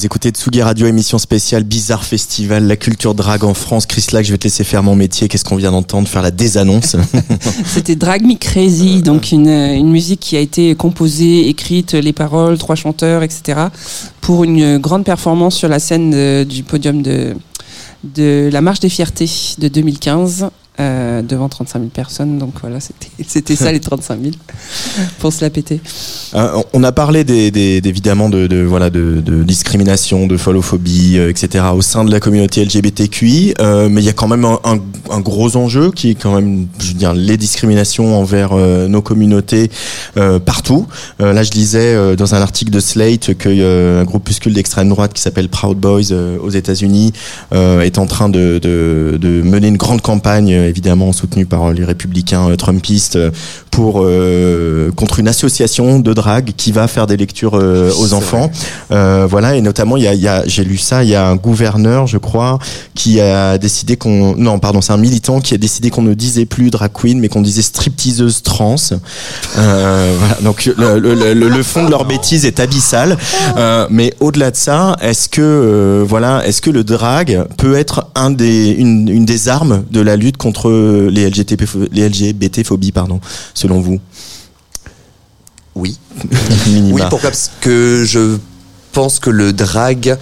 Vous écoutez Tsugi Radio, émission spéciale Bizarre Festival, la culture drague en France. Chris Lac, je vais te laisser faire mon métier. Qu'est-ce qu'on vient d'entendre? Faire la désannonce. C'était Drag Me Crazy, donc une, une musique qui a été composée, écrite, les paroles, trois chanteurs, etc. pour une grande performance sur la scène du podium de, de la Marche des Fiertés de 2015. Euh, devant 35 000 personnes, donc voilà, c'était ça les 35 000 pour se la péter. Euh, on a parlé évidemment de, discrimination, de folophobie, euh, etc. au sein de la communauté LGBTQI, euh, mais il y a quand même un, gros enjeu qui est quand même, les discriminations envers nos communautés partout. Là, je lisais dans un article de Slate que euh, un groupuscule d'extrême droite qui s'appelle Proud Boys aux États-Unis est en train de, mener une grande campagne, évidemment soutenue par les républicains euh, trumpistes, euh, pour euh, contre une association de drague qui va faire des lectures euh, aux enfants. Euh, voilà, et notamment, il y a, il y a j'ai lu ça, il y a un gouverneur, je crois, qui a décidé qu'on, non, pardon, c'est un militant qui a décidé qu'on ne disait plus drag queen, mais qu'on disait stripteaseuse trans. Euh, voilà, donc le, le, le, le fond de leur bêtise est abyssal. Euh, mais au-delà de ça, est-ce que, euh, voilà, est-ce que le drag peut être un des, une, une des armes de la lutte contre les LGBT, les LGBT phobies, pardon, selon vous? Oui. Oui, pourquoi? Parce que je pense que le drag,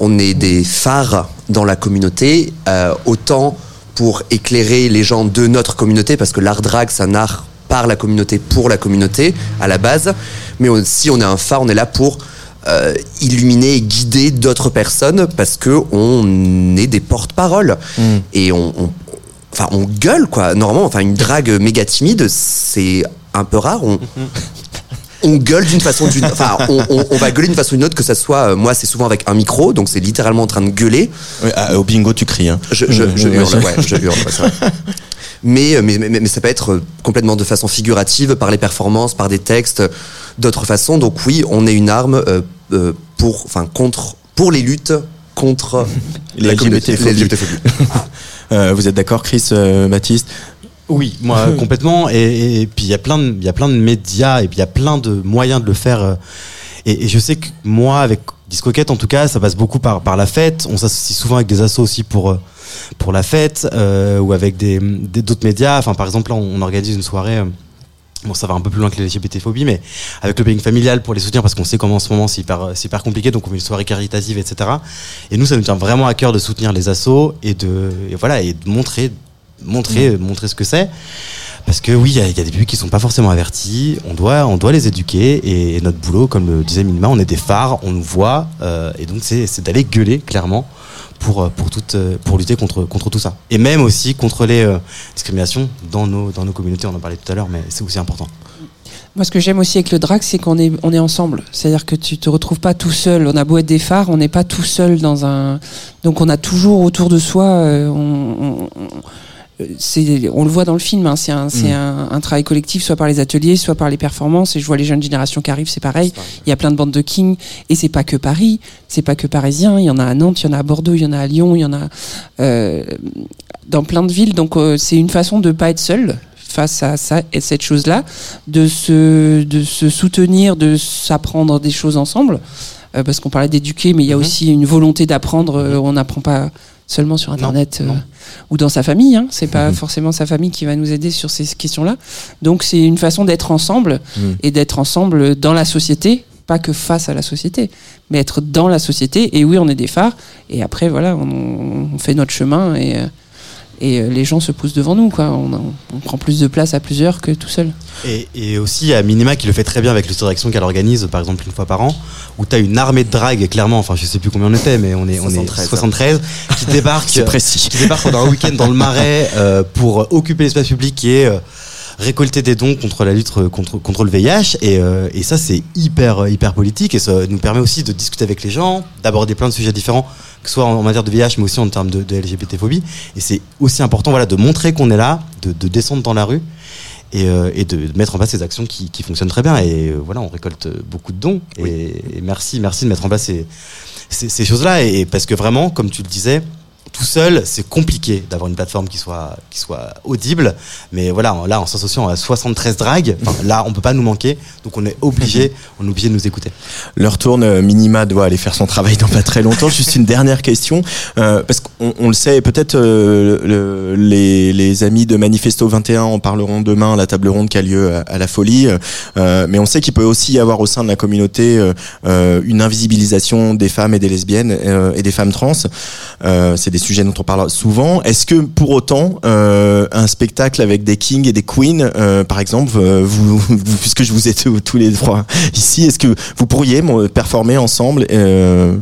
on est des phares dans la communauté, euh, autant pour éclairer les gens de notre communauté, parce que l'art drag, c'est un art par la communauté, pour la communauté, à la base. Mais aussi, on est un phare, on est là pour euh, illuminer et guider d'autres personnes, parce que on est des porte-paroles. Et on, on- enfin, on gueule, quoi. Normalement, enfin, une drague méga timide, c'est un peu rare. On, on gueule d'une façon d'une enfin on, on- on va gueuler d'une façon ou d'une autre que ça soit euh, moi c'est souvent avec un micro donc c'est littéralement en train de gueuler ah, au bingo, tu cries. Hein. je, je, je Ouais, hurle ouais. je hurle ouais, c'est vrai. mais, euh, mais, mais mais ça peut être euh, complètement de façon figurative par les performances par des textes euh, d'autres façons donc oui on est une arme euh, euh, pour enfin contre pour les luttes contre la communauté- les. Euh, vous êtes d'accord, Chris, euh, Baptiste? Oui, moi complètement. Et, et puis il y a plein de, il y a plein de médias et puis il y a plein de moyens de le faire. euh, Et, et je sais que moi, avec Discoquette en tout cas, ça passe beaucoup par par la fête. On s'associe souvent avec des assos aussi pour pour la fête euh, ou avec des d'autres médias. Enfin, par exemple, là, on organise une soirée. Bon, ça va un peu plus loin que les LGBT-phobies, mais avec le planning familial pour les soutenir, parce qu'on sait comment en ce moment c'est hyper, euh, c'est hyper compliqué, donc on fait une soirée caritative, etc. Et nous, ça nous tient vraiment à cœur de soutenir les assos et de, et voilà, et de montrer, montrer, montrer ce que c'est. Parce que oui, il y, a- il y a des publics qui sont pas forcément avertis. On doit, on doit les éduquer. Et, et notre boulot, comme le disait Minima, on est des phares, on nous voit. euh, et donc, c'est c'est d'aller gueuler clairement pour euh, pour toute, euh, pour lutter contre contre tout ça. Et même aussi contre les euh, discriminations dans nos dans nos communautés. On en parlait tout à l'heure, mais c'est aussi important. Moi, ce que j'aime aussi avec le drag, c'est qu'on est, on est ensemble. C'est-à-dire que tu te retrouves pas tout seul. On a beau être des phares, on n'est pas tout seul dans un. Donc, on a toujours autour de soi. On- c'est, on le voit dans le film. hein, c'est un, c'est un, un travail collectif, soit par les ateliers, soit par les performances. Et je vois les jeunes générations qui arrivent, c'est pareil. Il y a plein de bandes de King, et c'est pas que Paris, c'est pas que parisien. Il y en a à Nantes, il y en a à Bordeaux, il y en a à Lyon, il y en a euh, dans plein de villes. Donc, euh, c'est une façon de pas être seul face à ça et cette chose-là, de se, de se soutenir, de s'apprendre des choses ensemble, euh, parce qu'on parlait d'éduquer, mais il y a Mhm. aussi une volonté d'apprendre. euh, on n'apprend pas seulement sur Internet euh, ou dans sa famille. Hein. C'est pas Mhm. forcément sa famille qui va nous aider sur ces questions-là. Donc c'est une façon d'être ensemble Mhm. et d'être ensemble dans la société. Pas que face à la société, mais être dans la société. Et oui, on est des phares. Et après, voilà, on, on fait notre chemin et, euh, et euh, les gens se poussent devant nous. Quoi. On, on prend plus de place à plusieurs que tout seul. Et, et aussi, a Minima qui le fait très bien avec l'histoire d'action qu'elle organise, par exemple, une fois par an, où tu as une armée de drague, clairement, enfin, je sais plus combien on était, mais on est, on est 73. 73, qui débarque, C'est précis. qui débarque pendant un week-end dans le marais euh, pour occuper l'espace public et euh, récolter des dons contre la lutte contre, contre le VIH. Et, euh, et ça, c'est hyper, hyper politique et ça nous permet aussi de discuter avec les gens, d'aborder plein de sujets différents, que ce soit en, matière de VIH, mais aussi en termes de, de LGBT-phobie. Et c'est aussi important voilà, de montrer qu'on est là, de, de descendre dans la rue et, euh, et de mettre en place ces actions qui, qui fonctionnent très bien. Et euh, voilà, on récolte beaucoup de dons. Et, et merci, merci de mettre en place ces, ces, ces choses-là. Et, et parce que vraiment, comme tu le disais, tout seul, c'est compliqué d'avoir une plateforme qui soit, qui soit audible. Mais voilà, là, en s'associant à 73 dragues, là, on peut pas nous manquer. Donc, on est obligé, on est obligé de nous écouter. L'heure tourne, euh, Minima doit aller faire son travail dans pas très longtemps. Juste une dernière question, euh, parce qu'on on le sait, peut-être euh, le- les, amis de Manifesto 21 en parleront demain la table ronde qui a lieu à, la Folie, mais on sait qu'il peut aussi y avoir au sein de la communauté une invisibilisation des femmes et des lesbiennes et des femmes trans. C'est sujets dont on parle souvent. Est-ce que pour autant euh, un spectacle avec des kings et des queens, euh, par exemple, euh, vous, vous- puisque je vous ai tous tous les trois ici, est-ce que vous pourriez performer ensemble euh,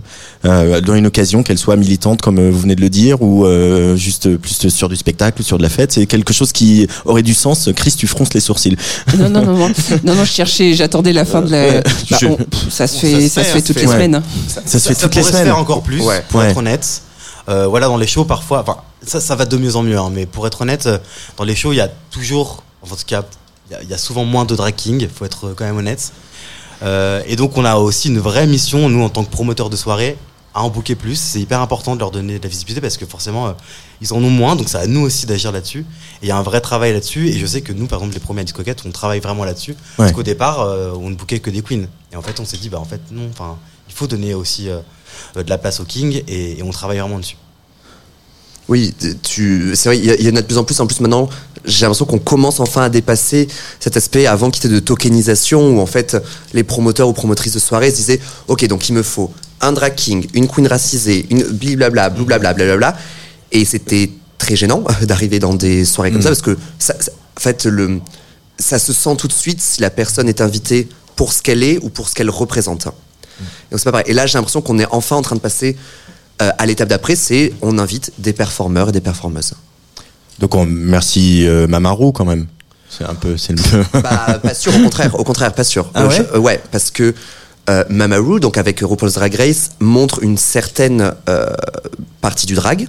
euh, dans une occasion, qu'elle soit militante comme vous venez de le dire, ou euh, juste plus sur du spectacle ou sur de la fête? C'est quelque chose qui aurait du sens. Chris, tu fronces les sourcils. Non, non, non, non, non, non, je cherchais, j'attendais la fin de la. Bah, je- on- pff, ça se fait, ça se fait toutes les semaines. Ça se fait toutes les pourrait se semaines. faire encore plus, Ouais. pour Ouais. être honnête. Euh, voilà, dans les shows, parfois, enfin, ça, ça va de mieux en mieux, hein, mais pour être honnête, euh, dans les shows, il y a toujours, en tout cas, il y a- il y, a souvent moins de drag king, faut être quand même honnête. Euh, et donc on a aussi une vraie mission, nous en tant que promoteurs de soirée, à en booker plus. C'est hyper important de leur donner de la visibilité parce que forcément euh, ils en ont moins, donc c'est à nous aussi d'agir là-dessus. Et il y a un vrai travail là-dessus. Et je sais que nous, par exemple, les premiers à Discoquette, on travaille vraiment là-dessus. Parce qu'au départ, euh, on ne bookait que des queens. Et en fait, on s'est dit, bah en fait non, enfin il faut donner aussi euh, euh, de la place aux kings et, et on travaille vraiment dessus. Oui, tu, c'est vrai, il y, en a de plus en plus. En plus, maintenant, j'ai l'impression qu'on commence enfin à dépasser cet aspect avant qu'il y ait de tokenisation où en fait les promoteurs ou promotrices de soirée se disaient Ok, donc il me faut un drag king, une queen racisée, une blablabla, blablabla, blablabla. Et c'était très gênant d'arriver dans des soirées comme ça parce que ça, ça- en fait, le, ça se sent tout de suite si la personne est invitée pour ce qu'elle est ou pour ce qu'elle représente. Donc c'est pas pareil. Et là, j'ai l'impression qu'on est enfin en train de passer euh, à l'étape d'après, c'est on invite des performeurs et des performeuses. Donc on, merci euh, Mamarou quand même. C'est un peu, c'est le. Bah, pas sûr, au contraire, au contraire, pas sûr. Ah Euh, ouais je- euh, ouais, parce que euh, Mamaru, donc avec RuPaul's Drag Race, montre une certaine euh, partie du drag.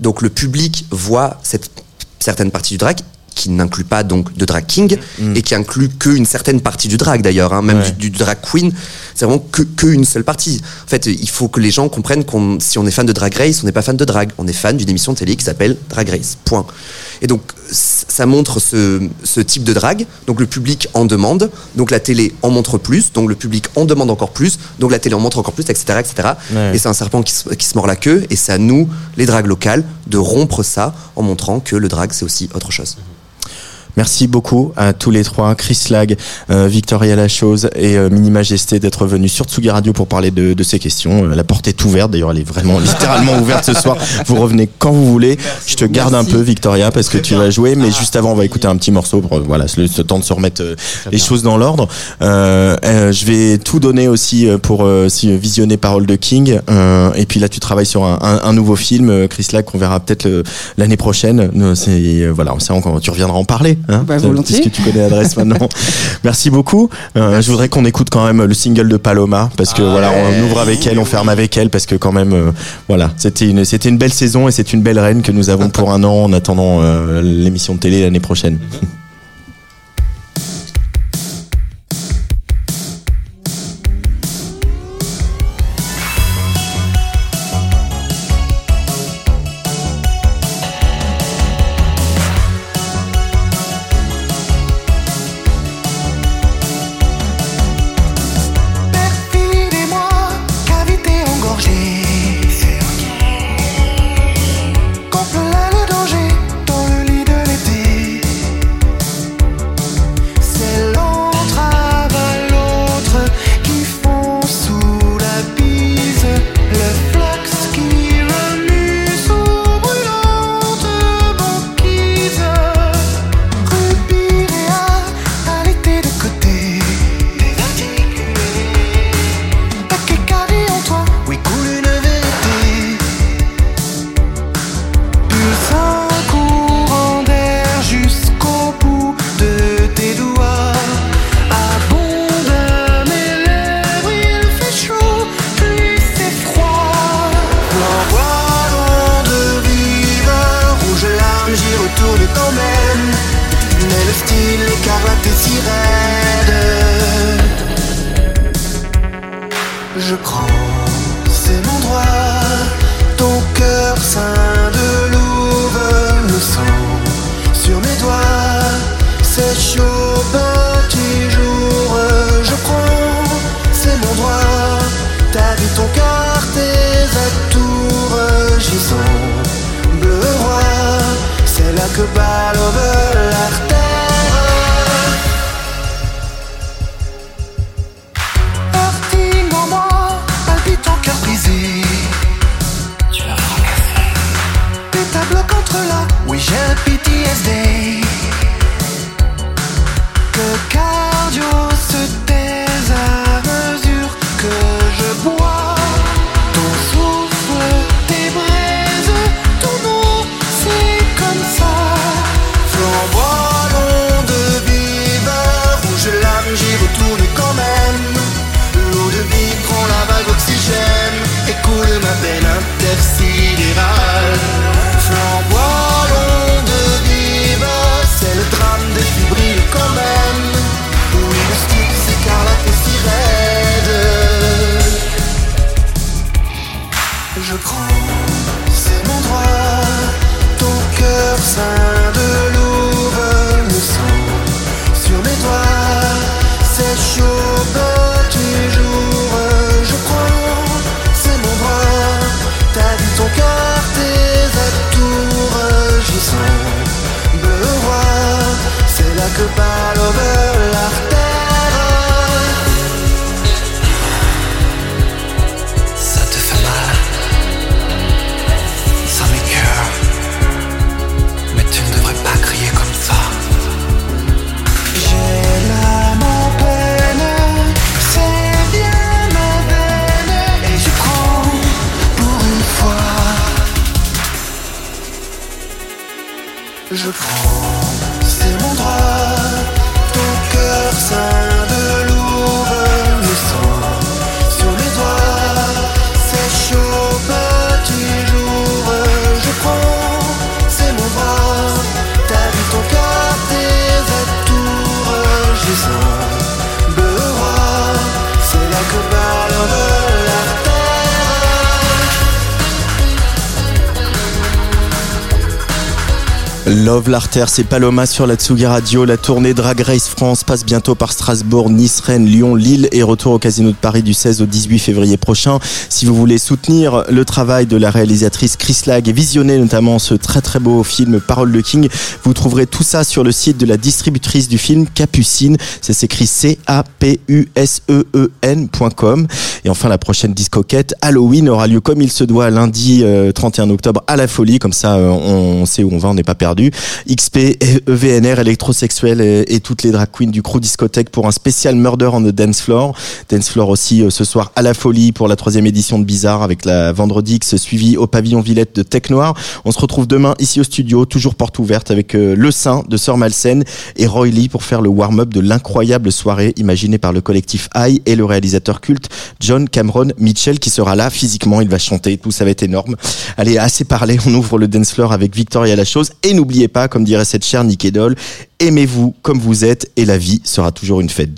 Donc le public voit cette certaine partie du drag qui n'inclut pas donc de drag king et qui inclut qu'une certaine partie du drag d'ailleurs, hein, même Ouais. du, du drag queen, c'est vraiment que, que une seule partie. En fait, il faut que les gens comprennent qu'on si on est fan de Drag Race, on n'est pas fan de drag, on est fan d'une émission de télé qui s'appelle Drag Race. Point. Et donc ça montre ce, ce type de drag, donc le public en demande, donc la télé en montre plus, donc le public en demande encore plus, donc la télé en montre encore plus, etc. etc. Ouais. Et c'est un serpent qui se, qui se mord la queue, et c'est à nous, les drags locales, de rompre ça en montrant que le drag c'est aussi autre chose. Merci beaucoup à tous les trois, Chris Lag, euh, Victoria Lachose et euh, Mini Majesté d'être venus sur Tsugi Radio pour parler de, de ces questions. Euh, la porte est ouverte, d'ailleurs elle est vraiment littéralement ouverte ce soir. Vous revenez quand vous voulez. Je te garde un peu Victoria parce que tu vas jouer, mais juste avant on va écouter un petit morceau pour euh, voilà le, ce temps de se remettre euh, les choses dans l'ordre. Je vais tout donner aussi pour euh, si, visionner Parole de King. Euh, et puis là tu travailles sur un, un- un nouveau film, Chris Lag, qu'on verra peut-être l'année prochaine. Voilà, on sait encore, tu reviendras en parler. Hein, Bah, volontiers. Puisque tu connais l'adresse maintenant. Merci beaucoup. Euh, je voudrais qu'on écoute quand même le single de Paloma parce que voilà, on ouvre avec elle, on ferme avec elle parce que quand même euh, voilà, c'était une c'était une belle saison et c'est une belle reine que nous avons pour un an en attendant euh, l'émission de télé l'année prochaine. Love l'artère, c'est Paloma sur la Tsugi Radio. La tournée Drag Race France passe bientôt par Strasbourg, Nice, Rennes, Lyon, Lille et retour au Casino de Paris du 16 au 18 février prochain. Si vous voulez soutenir le travail de la réalisatrice Chris Lag et visionner notamment ce très très beau film Parole de King, vous trouverez tout ça sur le site de la distributrice du film Capucine. Ça s'écrit C-A-P-U-S-E-E-N.com. Et enfin, la prochaine discoquette Halloween aura lieu comme il se doit lundi euh, 31 octobre à la folie. Comme ça, euh, on sait où on va, on n'est pas perdu. XP, EVNR, électrosexuel et, toutes les drag queens du crew discothèque pour un spécial Murder on the Dance Floor. Dance Floor aussi euh, ce soir à la folie pour la troisième édition de Bizarre avec la Vendredi X suivi au pavillon Villette de Tech Noir. On se retrouve demain ici au studio, toujours porte ouverte avec euh, Le Saint de Sœur Malsen et Roy Lee pour faire le warm-up de l'incroyable soirée imaginée par le collectif High et le réalisateur culte John Cameron Mitchell qui sera là physiquement. Il va chanter, tout ça va être énorme. Allez, assez parlé, on ouvre le dance floor avec Victoria La Chose et n'oubliez pas, comme dirait cette chère Nick Edol, aimez-vous comme vous êtes et la vie sera toujours une fête.